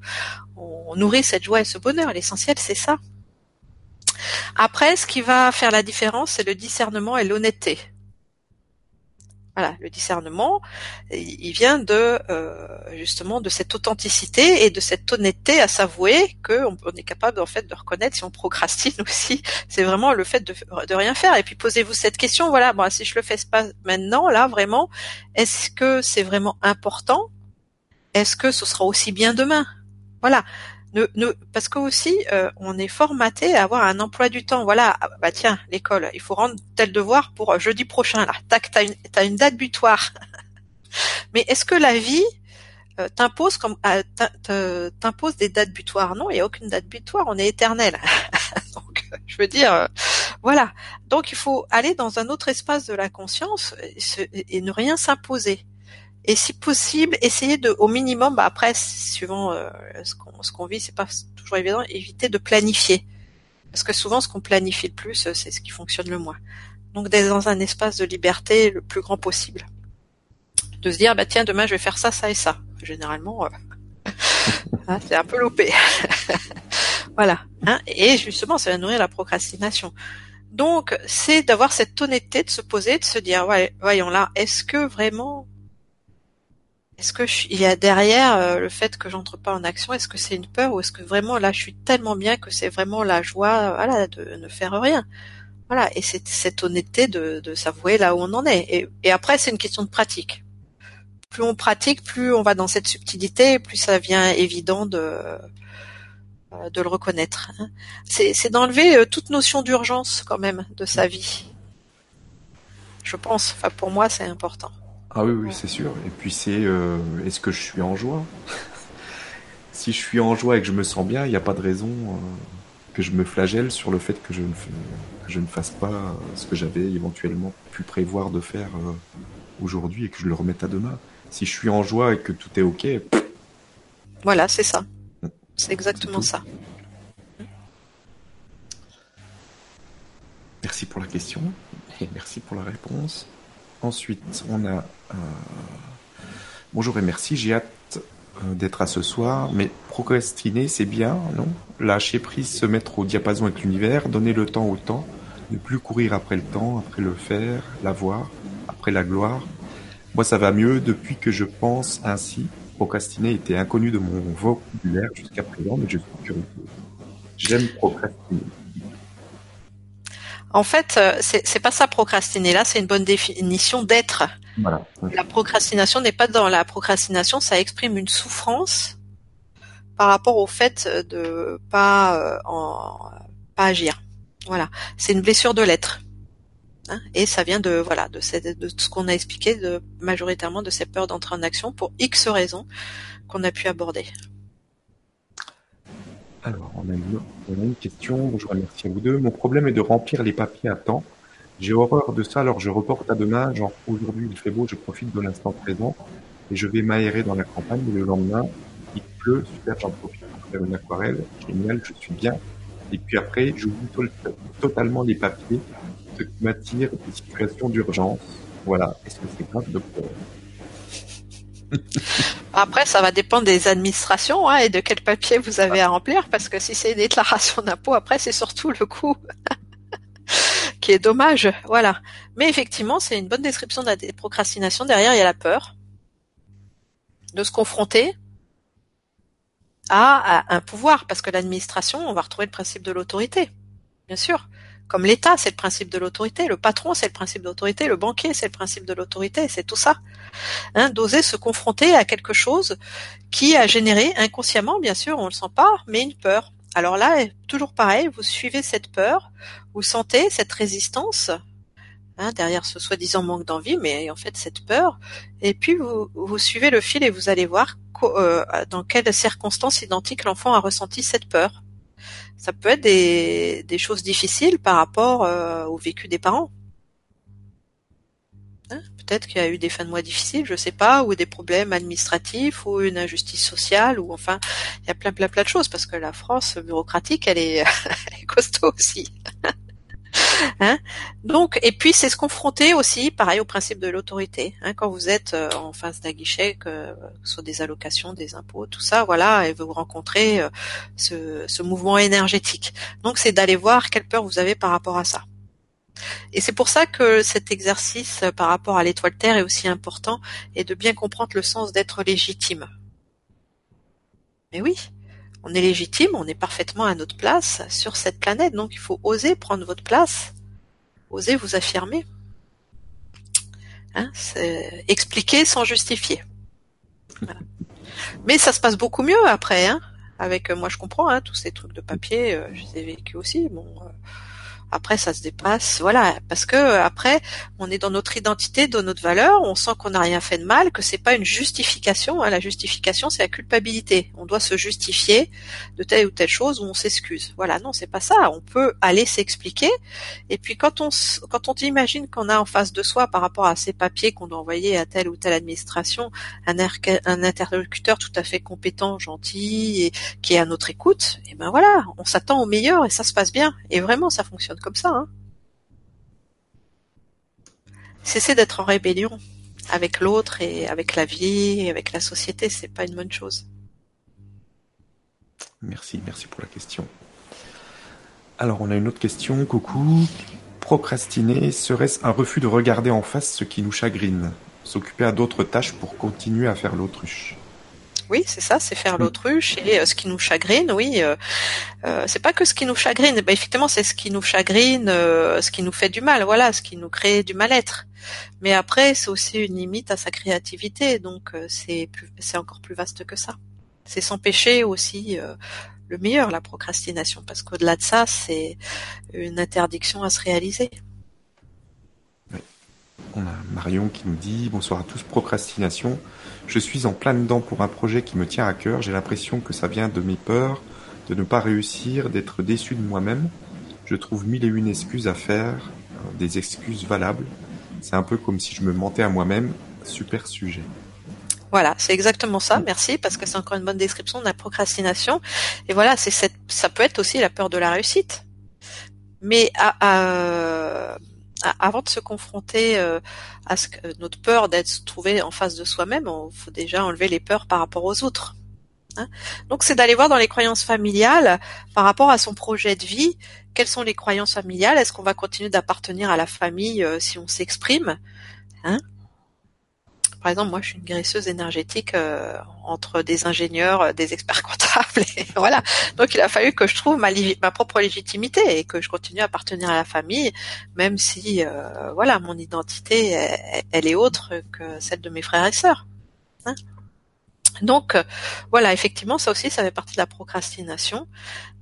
on nourrit cette joie et ce bonheur. L'essentiel, c'est ça. Après, ce qui va faire la différence, c'est le discernement et l'honnêteté. Voilà, le discernement, il vient de euh, justement de cette authenticité et de cette honnêteté à s'avouer qu'on on est capable en fait de reconnaître si on procrastine aussi. C'est vraiment le fait de, de rien faire. Et puis posez-vous cette question. Voilà, bon, si je le fais pas maintenant, là vraiment, est-ce que c'est vraiment important? Est-ce que ce sera aussi bien demain? Voilà ne, parce que aussi euh, on est formaté à avoir un emploi du temps. Voilà, ah, bah tiens, l'école, il faut rendre tel devoir pour euh, jeudi prochain. Là, tac, t'as une, as une date butoir. Mais est-ce que la vie, euh, t'impose comme euh, t'impose des dates butoirs? Non, il n'y a aucune date butoir, on est éternel. Donc, je veux dire, voilà. Donc, il faut aller dans un autre espace de la conscience et, ne rien s'imposer. Et si possible, essayer de, au minimum, bah après, suivant ce qu'on ce qu'on vit, c'est pas toujours évident, éviter de planifier. Parce que souvent, ce qu'on planifie le plus, c'est ce qui fonctionne le moins. Donc, d'être dans un espace de liberté le plus grand possible. De se dire bah tiens demain je vais faire ça ça et ça. Généralement euh, hein, c'est un peu loupé. Voilà hein, et justement ça va nourrir la procrastination. Donc c'est d'avoir cette honnêteté de se poser de se dire ouais voyons là est-ce que vraiment est-ce que il y a derrière euh, le fait que j'entre pas en action est-ce que c'est une peur ou est-ce que vraiment là je suis tellement bien que c'est vraiment la joie voilà de ne faire rien? Voilà et c'est cette honnêteté de, de s'avouer là où on en est et, et après c'est une question de pratique plus on pratique, plus on va dans cette subtilité, plus ça devient évident de euh, de le reconnaître. Hein. C'est d'enlever euh, toute notion d'urgence quand même de sa vie. Je pense. Enfin, pour moi, c'est important. Ah oui, oui, c'est sûr. Et puis c'est, euh, est-ce que je suis en joie? Si je suis en joie et que je me sens bien, il n'y a pas de raison que je me flagelle sur le fait que je ne, que je ne fasse pas ce que j'avais éventuellement pu prévoir de faire aujourd'hui et que je le remette à demain si je suis en joie et que tout est ok. Voilà, c'est ça. C'est exactement ça. Merci pour la question et merci pour la réponse. Ensuite, on a euh, bonjour et merci. J'ai hâte euh, d'être à ce soir, mais procrastiner, c'est bien, non? Lâcher prise, se mettre au diapason avec l'univers, donner le temps au temps, ne plus courir après le temps, après le faire, l'avoir, après la gloire, moi, ça va mieux depuis que je pense ainsi. Procrastiner était inconnu de mon vocabulaire jusqu'à présent, mais je suis curieux. J'aime procrastiner. En fait, euh, c'est pas ça procrastiner. Là, c'est une bonne définition d'être. Voilà. La procrastination n'est pas dans la procrastination, ça exprime une souffrance par rapport au fait de pas euh, en, pas agir. Voilà, c'est une blessure de l'être. Hein, et ça vient de voilà de, de ce qu'on a expliqué de majoritairement de ces peurs d'entrer en action pour X raisons qu'on a pu aborder. Alors, on a, une, question. Bonjour, merci à vous deux. Mon problème est de remplir les papiers à temps. J'ai horreur de ça, alors je reporte à demain. Genre, aujourd'hui, il fait beau, je profite de l'instant présent et je vais m'aérer dans la campagne. Le lendemain, il pleut, super, j'en profite pour faire une aquarelle. Génial, je suis bien. Et puis après, j'oublie totalement les papiers ce qui m'attire des situations d'urgence. Voilà. Est-ce que c'est grave, docteur? Après, ça va dépendre des administrations hein, et de quel papier vous avez à remplir, parce que si c'est une déclaration d'impôt, après c'est surtout le coût qui est dommage. Voilà. Mais effectivement, c'est une bonne description de la procrastination. Derrière, il y a la peur de se confronter à un pouvoir, parce que l'administration, on va retrouver le principe de l'autorité, bien sûr. Comme l'État, c'est le principe de l'autorité, le patron, c'est le principe d'autorité, le banquier, c'est le principe de l'autorité, c'est tout ça. Hein, D'oser se confronter à quelque chose qui a généré inconsciemment, bien sûr, on le sent pas, mais une peur. Alors là, toujours pareil, vous suivez cette peur, vous sentez cette résistance hein, derrière ce soi-disant manque d'envie, mais en fait cette peur, et puis vous, vous suivez le fil et vous allez voir euh, dans quelles circonstances identiques l'enfant a ressenti cette peur ça peut être des, des choses difficiles par rapport euh, au vécu des parents. Hein, peut-être qu'il y a eu des fins de mois difficiles, je sais pas, ou des problèmes administratifs, ou une injustice sociale, ou enfin, il y a plein plein plein de choses parce que la France bureaucratique, elle est, elle est costaud aussi. Hein? Donc, et puis c'est se confronter aussi, pareil, au principe de l'autorité. Hein, quand vous êtes euh, en face d'un guichet, que, ce soit des allocations, des impôts, tout ça, voilà, et vous rencontrez euh, ce, ce mouvement énergétique. Donc, c'est d'aller voir quelle peur vous avez par rapport à ça. Et c'est pour ça que cet exercice euh, par rapport à l'étoile Terre est aussi important et de bien comprendre le sens d'être légitime. Mais oui, on est légitime, on est parfaitement à notre place sur cette planète, donc il faut oser prendre votre place, oser vous affirmer. Hein, expliquer sans justifier. Mais ça se passe beaucoup mieux après, hein, avec euh, moi je comprends hein, tous ces trucs de papier, euh, je les ai vécu aussi. Bon, euh, Après, ça se dépasse, voilà, parce que après, on est dans notre identité, dans notre valeur, on sent qu'on n'a rien fait de mal, que c'est pas une justification. Hein. La justification, c'est la culpabilité. On doit se justifier de telle ou telle chose ou on s'excuse. Voilà, non, c'est pas ça. On peut aller s'expliquer. Et puis quand on quand on imagine qu'on a en face de soi, par rapport à ces papiers qu'on doit envoyer à telle ou telle administration, un, un interlocuteur tout à fait compétent, gentil, et qui est à notre écoute, et ben voilà, on s'attend au meilleur et ça se passe bien. Et vraiment, ça fonctionne comme ça. Hein. Cesser d'être en rébellion avec l'autre et avec la vie et avec la société, c'est pas une bonne chose. Merci, merci pour la question. Alors, on a une autre question. Coucou. Procrastiner serait-ce un refus de regarder en face ce qui nous chagrine S'occuper à d'autres tâches pour continuer à faire l'autruche? Oui, c'est ça, c'est faire l'autruche et euh, ce qui nous chagrine, oui, euh, euh, c'est pas que ce qui nous chagrine, ben, effectivement, c'est ce qui nous chagrine, ce qui nous fait du mal, voilà, ce qui nous crée du mal-être. Mais après, c'est aussi une limite à sa créativité, donc c'est c'est encore plus vaste que ça. C'est s'empêcher aussi le meilleur, la procrastination, parce qu'au-delà de ça, c'est une interdiction à se réaliser. On a Marion qui nous dit bonsoir à tous, procrastination. Je suis en plein dedans pour un projet qui me tient à cœur. J'ai l'impression que ça vient de mes peurs, de ne pas réussir, d'être déçu de moi-même. Je trouve mille et une excuses à faire, euh, des excuses valables. C'est un peu comme si je me mentais à moi-même. Super sujet. Voilà, c'est exactement ça. Merci parce que c'est encore une bonne description de la procrastination. Et voilà, ça peut être aussi la peur de la réussite. Mais à, à avant de se confronter euh, à ce que, notre peur d'être trouvé en face de soi-même, il faut déjà enlever les peurs par rapport aux autres. Hein. Donc c'est d'aller voir dans les croyances familiales par rapport à son projet de vie, quelles sont les croyances familiales, est-ce qu'on va continuer d'appartenir à la famille euh, si on s'exprime hein? Par exemple, moi, je suis une guérisseuse énergétique euh, entre des ingénieurs, euh, des experts comptables, voilà. Donc, il a fallu que je trouve ma, ma, propre légitimité et que je continue à appartenir à la famille, même si, euh, voilà, mon identité, elle, est autre que celle de mes frères et sœurs. Hein donc, voilà, effectivement, ça aussi, ça fait partie de la procrastination,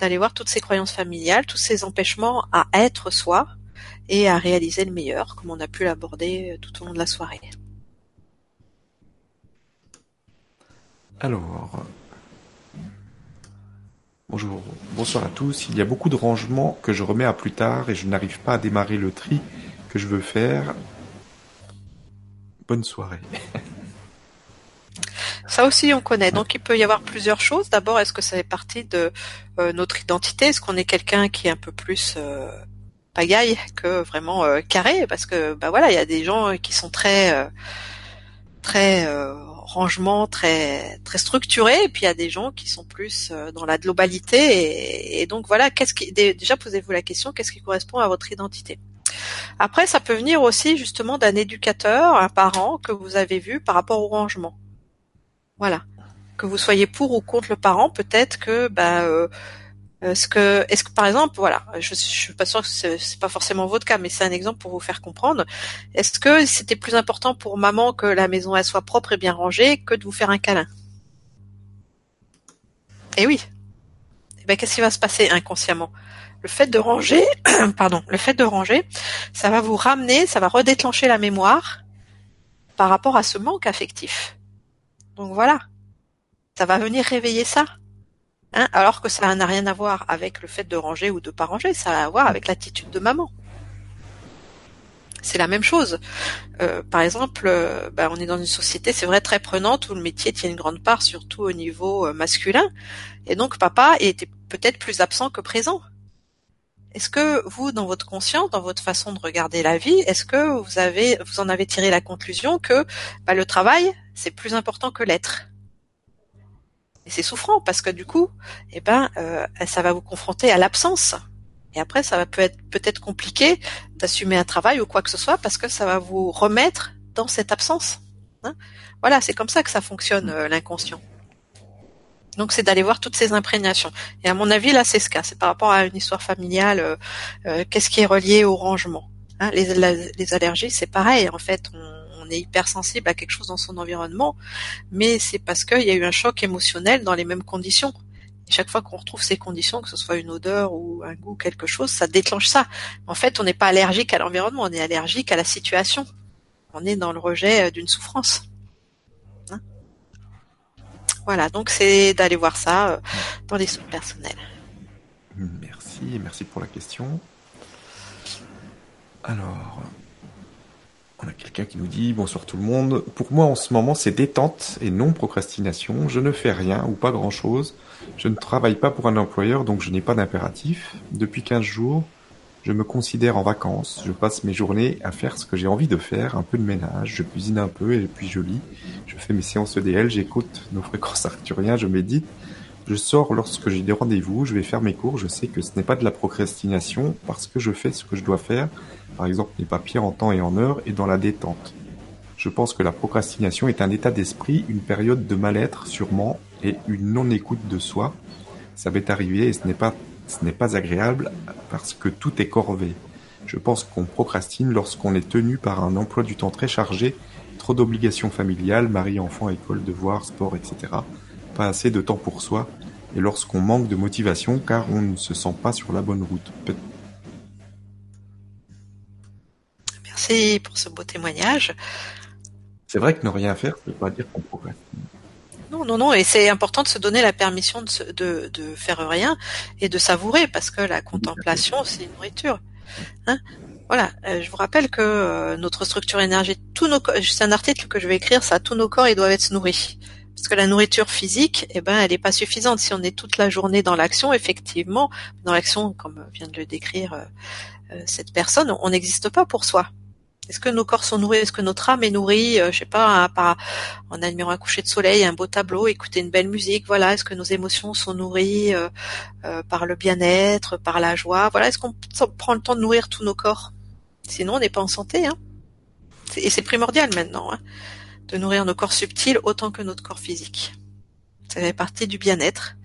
d'aller voir toutes ces croyances familiales, tous ces empêchements à être soi et à réaliser le meilleur, comme on a pu l'aborder tout au long de la soirée. Alors, bonjour, bonsoir à tous. Il y a beaucoup de rangements que je remets à plus tard et je n'arrive pas à démarrer le tri que je veux faire. Bonne soirée. Ça aussi, on connaît. Donc, il peut y avoir plusieurs choses. D'abord, est-ce que ça fait partie de euh, notre identité? Est-ce qu'on est quelqu'un qui est un peu plus euh, pagaille que vraiment euh, carré? Parce que, bah voilà, il y a des gens qui sont très, très rangement très très structuré. Et puis il y a des gens qui sont plus euh, dans la globalité. Et, donc voilà qu'est-ce qui déjà posez-vous la question qu'est-ce qui correspond à votre identité? Après ça peut venir aussi justement d'un éducateur un parent que vous avez vu par rapport au rangement. Voilà. Que vous soyez pour ou contre le parent peut-être que bah euh, est-ce que, est-ce que par exemple, voilà, je, suis pas sûre que c'est pas forcément votre cas, mais c'est un exemple pour vous faire comprendre. Est-ce que c'était plus important pour maman que la maison elle soit propre et bien rangée que de vous faire un câlin? Eh oui. Eh ben qu'est-ce qui va se passer inconsciemment? Le fait de ranger, pardon, le fait de ranger, ça va vous ramener, ça va redéclencher la mémoire par rapport à ce manque affectif. Donc voilà, ça va venir réveiller ça. Hein, alors que ça n'a rien à voir avec le fait de ranger ou de pas ranger, ça a à voir avec l'attitude de maman. C'est la même chose. Euh, par exemple, euh, bah, on est dans une société, c'est vrai, très prenante où le métier tient une grande part, surtout au niveau euh, masculin. Et donc, papa était peut-être plus absent que présent. Est-ce que vous, dans votre conscience, dans votre façon de regarder la vie, est-ce que vous avez, vous en avez tiré la conclusion que bah, le travail, c'est plus important que l'être? Et c'est souffrant parce que du coup, eh ben, euh, ça va vous confronter à l'absence. Et après, ça va peut être peut-être compliqué d'assumer un travail ou quoi que ce soit parce que ça va vous remettre dans cette absence. Hein. voilà, c'est comme ça que ça fonctionne euh, l'inconscient. Donc c'est d'aller voir toutes ces imprégnations. Et à mon avis, là, c'est ce cas. C'est par rapport à une histoire familiale. Euh, qu'est-ce qui est relié au rangement hein. les, les, allergies, c'est pareil. En fait, on, on est hypersensible à quelque chose dans son environnement, mais c'est parce qu'il y a eu un choc émotionnel dans les mêmes conditions. chaque fois qu'on retrouve ces conditions, que ce soit une odeur ou un goût, quelque chose, ça déclenche ça. En fait, on n'est pas allergique à l'environnement, on est allergique à la situation. On est dans le rejet euh, d'une souffrance. Hein voilà, donc c'est d'aller voir ça euh, dans les soins personnels. Merci, merci pour la question. Alors, on a quelqu'un qui nous dit bonsoir tout le monde. Pour moi en ce moment c'est détente et non procrastination. Je ne fais rien ou pas grand chose. Je ne travaille pas pour un employeur donc je n'ai pas d'impératif. Depuis 15 jours, je me considère en vacances. Je passe mes journées à faire ce que j'ai envie de faire, un peu de ménage, je cuisine un peu et puis je lis. Je fais mes séances EDL, j'écoute nos fréquences arcturiens, je médite. Je sors lorsque j'ai des rendez-vous, je vais faire mes cours, je sais que ce n'est pas de la procrastination parce que je fais ce que je dois faire par exemple les papiers en temps et en heure, et dans la détente. Je pense que la procrastination est un état d'esprit, une période de mal-être sûrement, et une non-écoute de soi. Ça m'est arrivé et ce n'est pas, ce n'est pas agréable parce que tout est corvé. Je pense qu'on procrastine lorsqu'on est tenu par un emploi du temps très chargé, trop d'obligations familiales, mari, enfant, école, devoirs, sport, etc. Pas assez de temps pour soi, et lorsqu'on manque de motivation car on ne se sent pas sur la bonne route. Merci pour ce beau témoignage. C'est vrai que ne rien faire, ça veut pas dire qu'on procrastine. Non, non, non, et c'est important de se donner la permission de, de, faire rien et de savourer, parce que la contemplation, c'est une nourriture. Hein voilà, euh, je vous rappelle que euh, notre structure énergétique, tous nos, c'est un article que je vais écrire, ça, tous nos corps, ils doivent être nourris. Parce que la nourriture physique, eh ben, elle n'est pas suffisante. Si on est toute la journée dans l'action, effectivement, dans l'action, comme vient de le décrire euh, cette personne, on n'existe pas pour soi. Est-ce que nos corps sont nourris Est-ce que notre âme est nourrie euh, Je sais pas, par, en admirant un coucher de soleil, un beau tableau, écouter une belle musique. Voilà. Est-ce que nos émotions sont nourries euh, euh, par le bien-être, par la joie? Voilà. Est-ce qu'on prend le temps de nourrir tous nos corps? Sinon, on n'est pas en santé. Hein et c'est primordial maintenant hein, de nourrir nos corps subtils autant que notre corps physique. Ça fait partie du bien-être.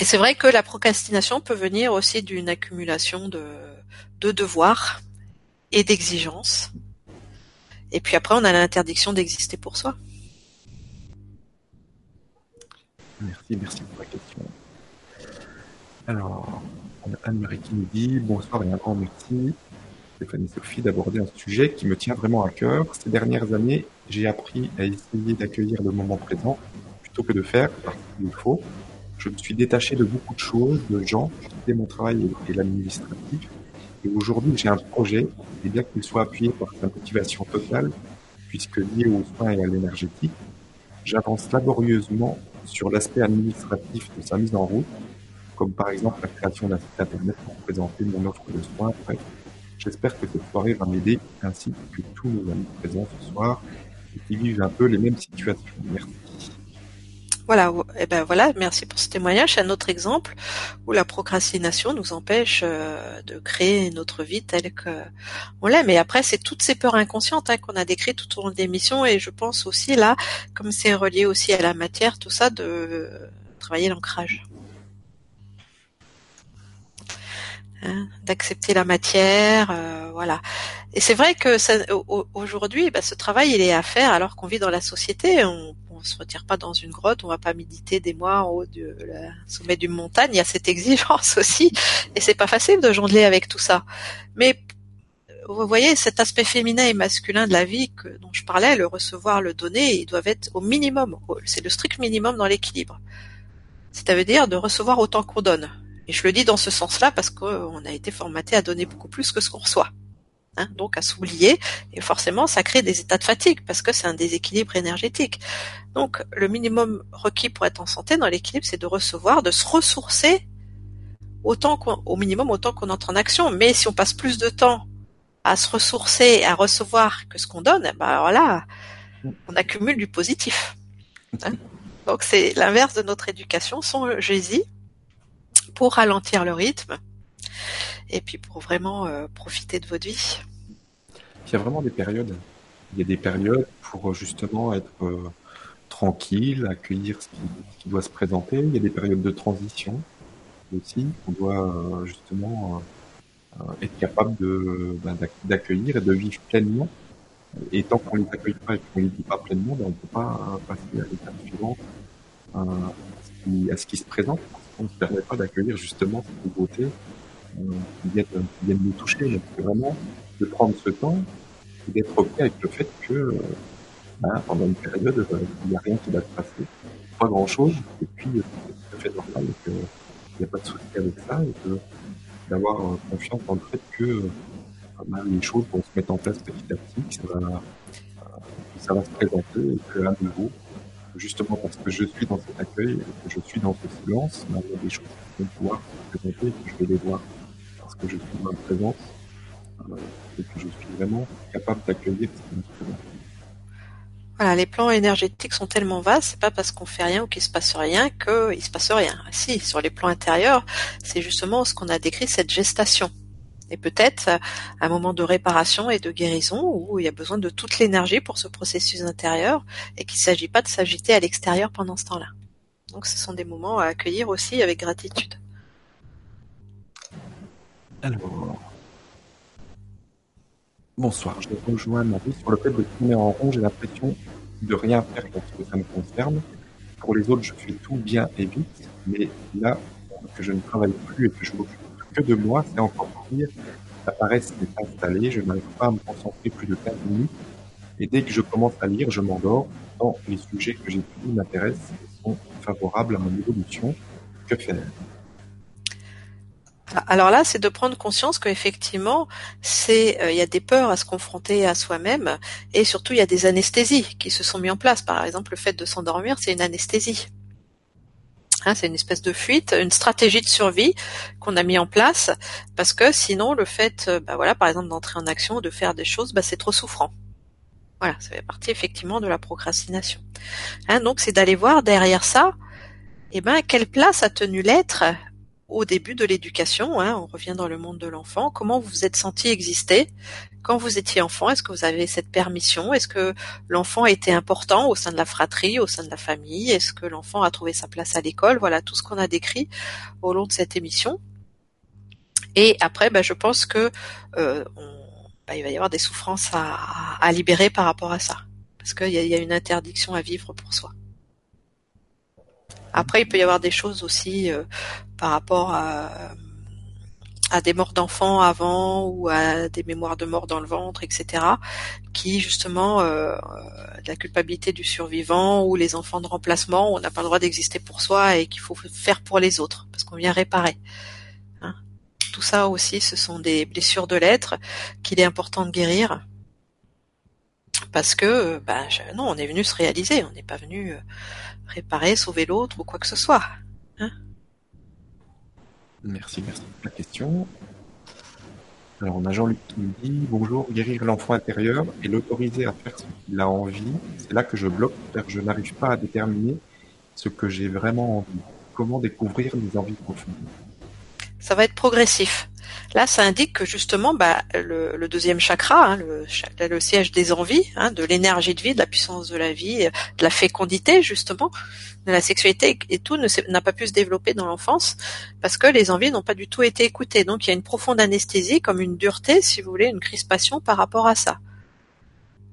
Et c'est vrai que la procrastination peut venir aussi d'une accumulation de devoirs et d'exigence. Et puis après, on a l'interdiction d'exister pour soi. Merci, merci pour la question. Alors, Anne-Marie qui nous dit bonsoir et un grand merci, Stéphanie Sophie, d'aborder un sujet qui me tient vraiment à cœur. Ces dernières années, j'ai appris à essayer d'accueillir le moment présent plutôt que de faire parce qu'il faut. Je me suis détaché de beaucoup de choses, de gens, j'ai mon travail et l'administratif aujourd'hui, j'ai un projet, et bien qu'il soit appuyé par sa motivation totale, puisque lié aux soins et à l'énergétique, j'avance laborieusement sur l'aspect administratif de sa mise en route, comme par exemple la création d'un site internet pour présenter mon offre de soins. j'espère que cette soirée va m'aider, ainsi que tous nos amis présents ce soir, et qui vivent un peu les mêmes situations. Merci. Voilà, eh ben voilà, merci pour ce témoignage. C'est un autre exemple où la procrastination nous empêche euh, de créer notre vie telle que on l'aime. Et après, c'est toutes ces peurs inconscientes hein, qu'on a décrites tout au long de l'émission. Et je pense aussi là, comme c'est relié aussi à la matière, tout ça, de travailler l'ancrage. Hein, d'accepter la matière, euh, voilà. Et c'est vrai que aujourd'hui, bah, ce travail, il est à faire alors qu'on vit dans la société. On se retire pas dans une grotte, on va pas méditer des mois en haut du sommet d'une montagne. Il y a cette exigence aussi, et c'est pas facile de jongler avec tout ça. Mais vous voyez, cet aspect féminin et masculin de la vie que, dont je parlais, le recevoir, le donner, ils doivent être au minimum. C'est le strict minimum dans l'équilibre. C'est-à-dire de recevoir autant qu'on donne. Et je le dis dans ce sens-là parce qu'on a été formaté à donner beaucoup plus que ce qu'on reçoit. Hein, donc à s'oublier, et forcément ça crée des états de fatigue parce que c'est un déséquilibre énergétique. Donc le minimum requis pour être en santé dans l'équilibre, c'est de recevoir, de se ressourcer autant au minimum autant qu'on entre en action. Mais si on passe plus de temps à se ressourcer, à recevoir que ce qu'on donne, ben alors on accumule du positif. Hein. donc c'est l'inverse de notre éducation, songez-y, pour ralentir le rythme et puis pour vraiment euh, profiter de votre vie. Il y a vraiment des périodes. Il y a des périodes pour euh, justement être euh, tranquille, accueillir ce qui, doit se présenter. Il y a des périodes de transition aussi. On doit justement être capable de ben, d'accueillir et de vivre pleinement. Et tant qu'on les accueille pas et qu'on les vit pas pleinement, ben, on ne peut pas passer à l'étape suivante. à ce qui se présente. On ne permet pas d'accueillir justement cette nouveauté qui, viennent, qui nous toucher. Donc c'est vraiment de prendre ce temps et d'être prêt avec le fait que euh, ben, pendant une période, euh, il n'y a rien qui va se passer. Pas grand-chose. Et puis, c'est tout à fait normal qu'il n'y a pas de souci avec ça et d'avoir confiance dans le fait que les choses vont se mettre en place petit à petit, que ça va, se présenter et que à nouveau, justement parce que je suis dans cet accueil et que je suis dans ce silence, ben, il y a des choses qui vont pouvoir se présenter et que je vais les voir que je suis la présence et que je suis vraiment capable d'accueillir ce qui me présente. Voilà, les plans énergétiques sont tellement vastes, c'est pas parce qu'on fait rien ou qu'il se passe rien qu'il se passe rien. Si, sur les plans intérieurs, c'est justement ce qu'on a décrit, cette gestation et peut-être euh, un moment de réparation et de guérison où il y a besoin de toute l'énergie pour ce processus intérieur et qu'il ne s'agit pas de s'agiter à l'extérieur pendant ce temps-là. Donc ce sont des moments à accueillir aussi avec gratitude. Alors, bonsoir, je rejoins Marie sur le fait de tourner en rond, j'ai l'impression de rien faire lorsque ça me concerne. Pour les autres, je fais tout bien et vite, mais là que je ne travaille plus et que je m'occupe de moi, c'est encore pire. La paresse est installée, je n'arrive pas à me concentrer plus de 15 minutes. Et dès que je commence à lire, je m'endors. Tant les sujets que j'étudie m'intéressent et sont favorables à mon évolution. Que faire? Alors là, c'est de prendre conscience qu'effectivement, c'est euh, il y a des peurs à se confronter à soi-même et surtout il y a des anesthésies qui se sont mis en place. Par exemple, le fait de s'endormir, c'est une anesthésie. Hein, c'est une espèce de fuite, une stratégie de survie qu'on a mis en place parce que sinon le fait, euh, bah voilà, par exemple d'entrer en action, de faire des choses, bah, c'est trop souffrant. Voilà, ça fait partie effectivement de la procrastination. Hein, donc c'est d'aller voir derrière ça, eh ben quelle place a tenu l'être au début de l'éducation, hein, on revient dans le monde de l'enfant, comment vous vous êtes senti exister quand vous étiez enfant? Est-ce que vous avez cette permission? Est-ce que l'enfant était important au sein de la fratrie, au sein de la famille? Est-ce que l'enfant a trouvé sa place à l'école? Voilà tout ce qu'on a décrit au long de cette émission. Et après, bah, je pense que euh, bah, il va y avoir des souffrances à, libérer par rapport à ça, parce qu'il y a une interdiction à vivre pour soi. Après, il peut y avoir des choses aussi euh, par rapport à, des morts d'enfants avant ou à des mémoires de mort dans le ventre, etc., qui justement euh, la culpabilité du survivant ou les enfants de remplacement, on n'a pas le droit d'exister pour soi et qu'il faut faire pour les autres parce qu'on vient réparer. Hein. Tout ça aussi, ce sont des blessures de l'être qu'il est important de guérir parce que ben, non, on est venu se réaliser, on n'est pas venu euh, réparer, sauver l'autre ou quoi que ce soit. Hein merci, merci pour la question. Alors, on a Jean-Luc qui nous dit Bonjour, guérir l'enfant intérieur et l'autoriser à faire ce qu'il a envie. C'est là que je bloque car je n'arrive pas à déterminer ce que j'ai vraiment envie. Comment découvrir mes envies profondes? Ça va être progressif. Là, ça indique que justement, bah, le, deuxième chakra, hein, le, siège des envies, hein, de l'énergie de vie, de la puissance de la vie, de la fécondité justement, de la sexualité et tout n'a pas pu se développer dans l'enfance parce que les envies n'ont pas du tout été écoutées. Donc il y a une profonde anesthésie, comme une dureté, si vous voulez, une crispation par rapport à ça.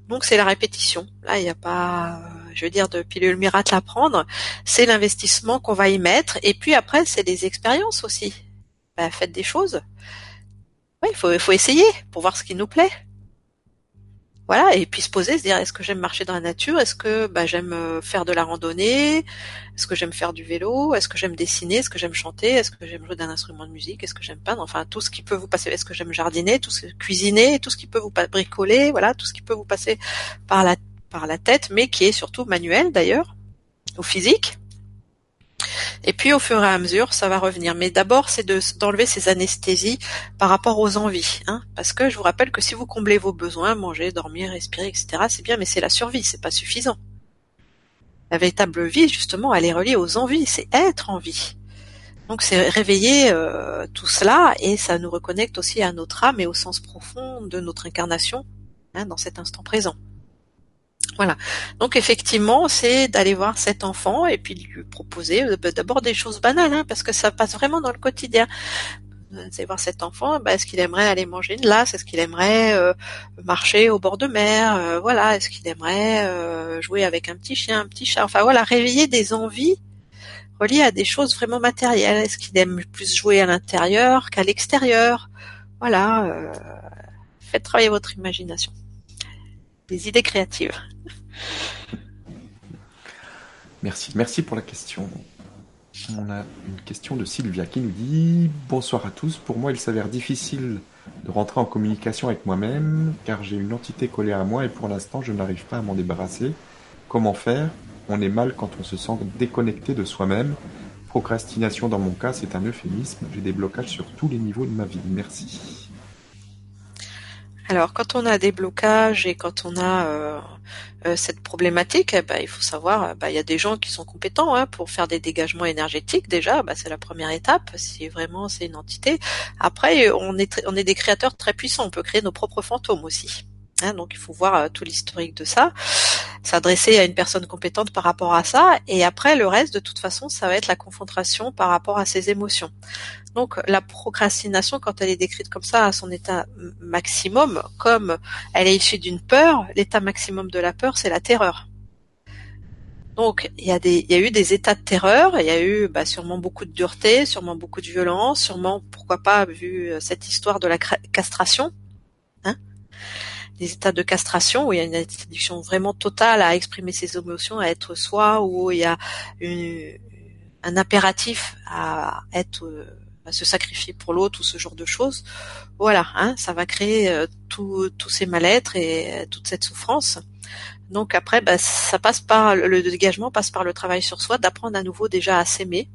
Donc c'est la répétition. Là, il n'y a pas, je veux dire, de pilule miracle à prendre. C'est l'investissement qu'on va y mettre. Et puis après, c'est des expériences aussi. Bah, faites des choses. il faut, faut essayer pour voir ce qui nous plaît. Voilà, et puis se poser, se dire est-ce que j'aime marcher dans la nature, est-ce que bah, j'aime euh, faire de la randonnée, est-ce que j'aime faire du vélo, est-ce que j'aime dessiner, est-ce que j'aime chanter, est-ce que j'aime jouer d'un instrument de musique, est-ce que j'aime pas, enfin tout ce qui peut vous passer, est-ce que j'aime jardiner, tout ce cuisiner, tout ce qui peut vous bricoler, voilà, tout ce qui peut vous passer par la par la tête, mais qui est surtout manuel d'ailleurs, au physique. Et puis au fur et à mesure, ça va revenir. Mais d'abord, c'est d'enlever ces anesthésies par rapport aux envies. Hein, parce que je vous rappelle que si vous comblez vos besoins, manger, dormir, respirer, etc., c'est bien, mais c'est la survie, c'est pas suffisant. La véritable vie, justement, elle est reliée aux envies, c'est être en vie. Donc c'est réveiller euh, tout cela et ça nous reconnecte aussi à notre âme et au sens profond de notre incarnation hein, dans cet instant présent. Voilà. Donc effectivement, c'est d'aller voir cet enfant et puis lui proposer euh, bah, d'abord des choses banales, hein, parce que ça passe vraiment dans le quotidien. Euh, c'est voir cet enfant, bah, est-ce qu'il aimerait aller manger une glace, est-ce qu'il aimerait euh, marcher au bord de mer, voilà, est-ce qu'il aimerait jouer avec un petit chien, un petit chat, enfin voilà, réveiller des envies relié à des choses vraiment matérielles. Est-ce qu'il aime plus jouer à l'intérieur qu'à l'extérieur? Voilà, euh, faites travailler votre imagination. Des idées créatives. Merci, merci pour la question. On a une question de Sylvia qui nous dit Bonsoir à tous. Pour moi, il s'avère difficile de rentrer en communication avec moi-même car j'ai une entité collée à moi et pour l'instant, je n'arrive pas à m'en débarrasser. Comment faire? On est mal quand on se sent déconnecté de soi-même. Procrastination, dans mon cas, c'est un euphémisme. J'ai des blocages sur tous les niveaux de ma vie. Merci. Alors, quand on a des blocages et quand on a euh, euh, cette problématique, eh ben, il faut savoir, euh, bah, il y a des gens qui sont compétents hein, pour faire des dégagements énergétiques. Déjà, bah, c'est la première étape. Si vraiment c'est une entité. Après, on est on est des créateurs très puissants. On peut créer nos propres fantômes aussi. Hein, donc, il faut voir tout l'historique de ça s'adresser à une personne compétente par rapport à ça. Et après, le reste, de toute façon, ça va être la confrontation par rapport à ses émotions. Donc, la procrastination, quand elle est décrite comme ça, à son état maximum, comme elle est issue d'une peur, l'état maximum de la peur, c'est la terreur. Donc il y a des, il y a eu des états de terreur, il y a eu bah, sûrement beaucoup de dureté, sûrement beaucoup de violence, sûrement pourquoi pas vu euh, cette histoire de la castration, hein des états de castration où il y a une interdiction vraiment totale à exprimer ses émotions, à être soi, où il y a un impératif à être à se sacrifier pour l'autre ou ce genre de choses. Voilà, hein, ça va créer euh, tous ces mal-être et euh, toute cette souffrance. Donc après, bah, ça passe par le dégagement passe par le travail sur soi, d'apprendre à nouveau déjà à s'aimer,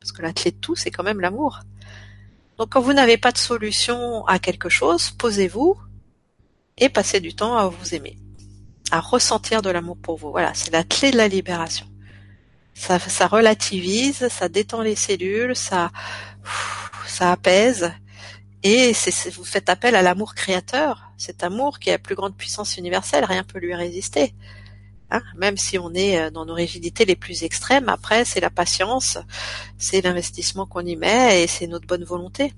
parce que la clé de tout, c'est quand même l'amour. Donc quand vous n'avez pas de solution à quelque chose, posez-vous, et passer du temps à vous aimer, à ressentir de l'amour pour vous. Voilà, c'est la clé de la libération. Ça, ça relativise, ça détend les cellules, ça, ça apaise, et c'est, vous faites appel à l'amour créateur, cet amour qui a la plus grande puissance universelle, rien peut lui résister. Hein Même si on est euh, dans nos rigidités les plus extrêmes, après c'est la patience, c'est l'investissement qu'on y met et c'est notre bonne volonté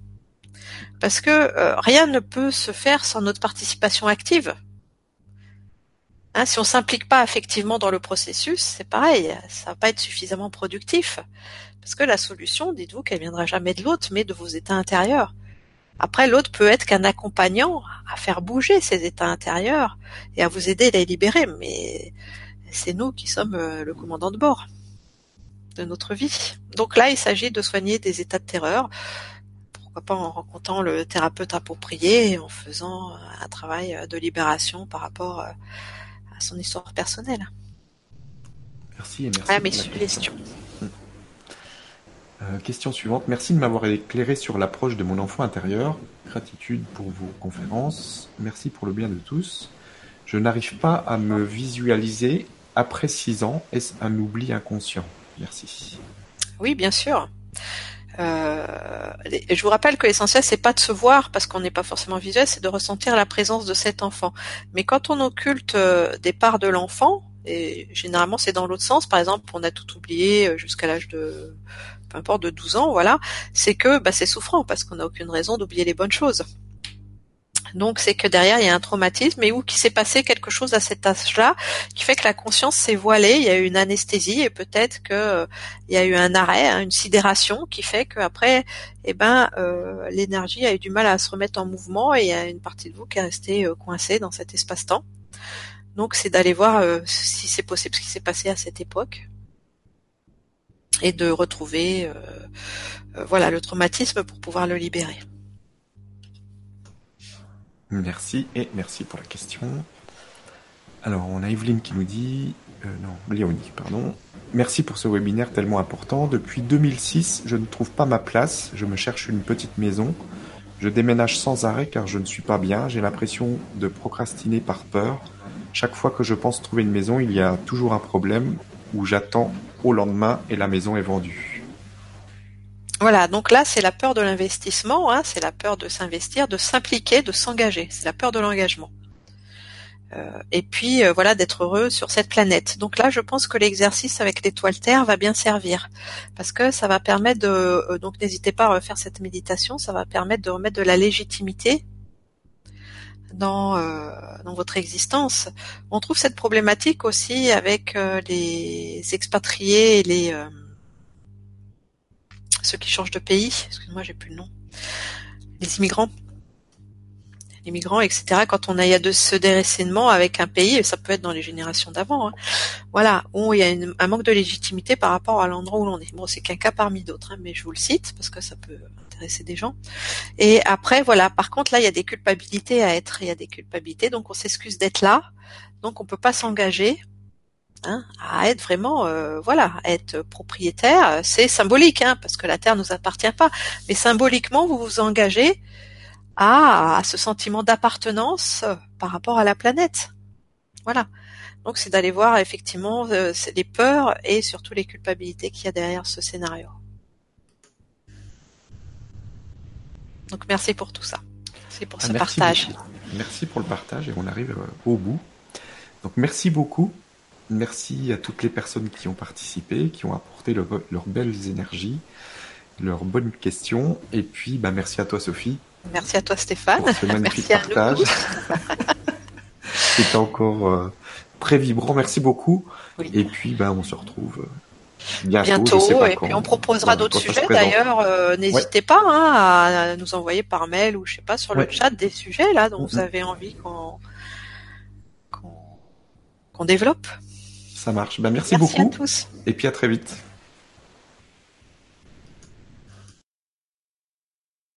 parce que euh, rien ne peut se faire sans notre participation active. Hein, si on s'implique pas effectivement dans le processus, c'est pareil, ça va pas être suffisamment productif. Parce que la solution, dites-vous qu'elle viendra jamais de l'autre, mais de vos états intérieurs. Après, l'autre peut être qu'un accompagnant à faire bouger ces états intérieurs et à vous aider à les libérer, mais c'est nous qui sommes euh, le commandant de bord de notre vie. Donc là, il s'agit de soigner des états de terreur, pas en rencontrant le thérapeute approprié et en faisant un travail de libération par rapport euh, à son histoire personnelle. Merci et merci. mes question. Euh, question suivante. Merci de m'avoir éclairé sur l'approche de mon enfant intérieur. Gratitude pour vos conférences. Merci pour le bien de tous. Je n'arrive pas à me visualiser après six ans. Est-ce un oubli inconscient? Merci. Oui, bien sûr. Euh, je vous rappelle que l'essentiel c'est pas de se voir parce qu'on n'est pas forcément visuel, c'est de ressentir la présence de cet enfant. Mais quand on occulte euh, des parts de l'enfant, et généralement c'est dans l'autre sens, par exemple on a tout oublié euh, jusqu'à l'âge de peu importe de 12 ans, voilà, c'est que bah, c'est souffrant parce qu'on n'a aucune raison d'oublier les bonnes choses. Donc c'est que derrière il y a un traumatisme et où qui s'est passé quelque chose à cet âge-là qui fait que la conscience s'est voilée, il y a eu une anesthésie et peut-être que euh, il y a eu un arrêt, hein, une sidération qui fait qu'après eh ben euh, l'énergie a eu du mal à se remettre en mouvement et il y a une partie de vous qui est restée euh, coincée dans cet espace-temps. Donc c'est d'aller voir si c'est possible ce qui s'est passé à cette époque et de retrouver voilà le traumatisme pour pouvoir le libérer. Merci et merci pour la question. Alors, on a Evelyne qui nous dit, euh, non, Léonie, pardon. Merci pour ce webinaire tellement important. Depuis 2006, je ne trouve pas ma place. Je me cherche une petite maison. Je déménage sans arrêt car je ne suis pas bien. J'ai l'impression de procrastiner par peur. Chaque fois que je pense trouver une maison, il y a toujours un problème où j'attends au lendemain et la maison est vendue. Voilà, donc là c'est la peur de l'investissement, hein, c'est la peur de s'investir, de s'impliquer, de s'engager, c'est la peur de l'engagement. Euh, et puis euh, voilà d'être heureux sur cette planète. Donc là, je pense que l'exercice avec l'étoile Terre va bien servir parce que ça va permettre de euh, donc n'hésitez pas à refaire cette méditation, ça va permettre de remettre de la légitimité dans dans votre existence. On trouve cette problématique aussi avec les expatriés et les ceux qui changent de pays, excuse-moi, j'ai plus le nom, les immigrants, les migrants, etc. Quand on a, il y a de ce déracinement avec un pays, et ça peut être dans les générations d'avant, hein, voilà, où il y a un manque de légitimité par rapport à l'endroit où l'on est. Bon, c'est qu'un cas parmi d'autres, hein, mais je vous le cite parce que ça peut des gens. Et après, voilà, par contre, là, il y a des culpabilités à être, il y a des culpabilités, donc on s'excuse d'être là, donc on peut pas s'engager Hein, à être vraiment, euh, voilà, être propriétaire, c'est symbolique, hein, parce que la terre nous appartient pas. Mais symboliquement, vous vous engagez à, ce sentiment d'appartenance par rapport à la planète. Voilà. Donc c'est d'aller voir effectivement euh, les peurs et surtout les culpabilités qu'il y a derrière ce scénario. Donc merci pour tout ça. C'est pour ah, ce partage. Merci pour le partage et on arrive euh, au bout. Donc merci beaucoup Merci à toutes les personnes qui ont participé, qui ont apporté leurs belles énergies, leurs bonnes questions. Et puis, bah, merci à toi, Sophie. Merci à toi, Stéphane. Pour ce magnifique merci partage. C'était encore euh, très vibrant. Merci beaucoup. Et puis, bah, on se retrouve euh, bientôt. et puis on proposera d'autres sujets. D'ailleurs, euh, n'hésitez pas hein, à nous envoyer par mail ou je sais pas sur le chat des sujets là dont vous avez envie qu'on qu'on développe. Ça marche. Ben, merci, merci beaucoup. À tous. Et puis à très vite.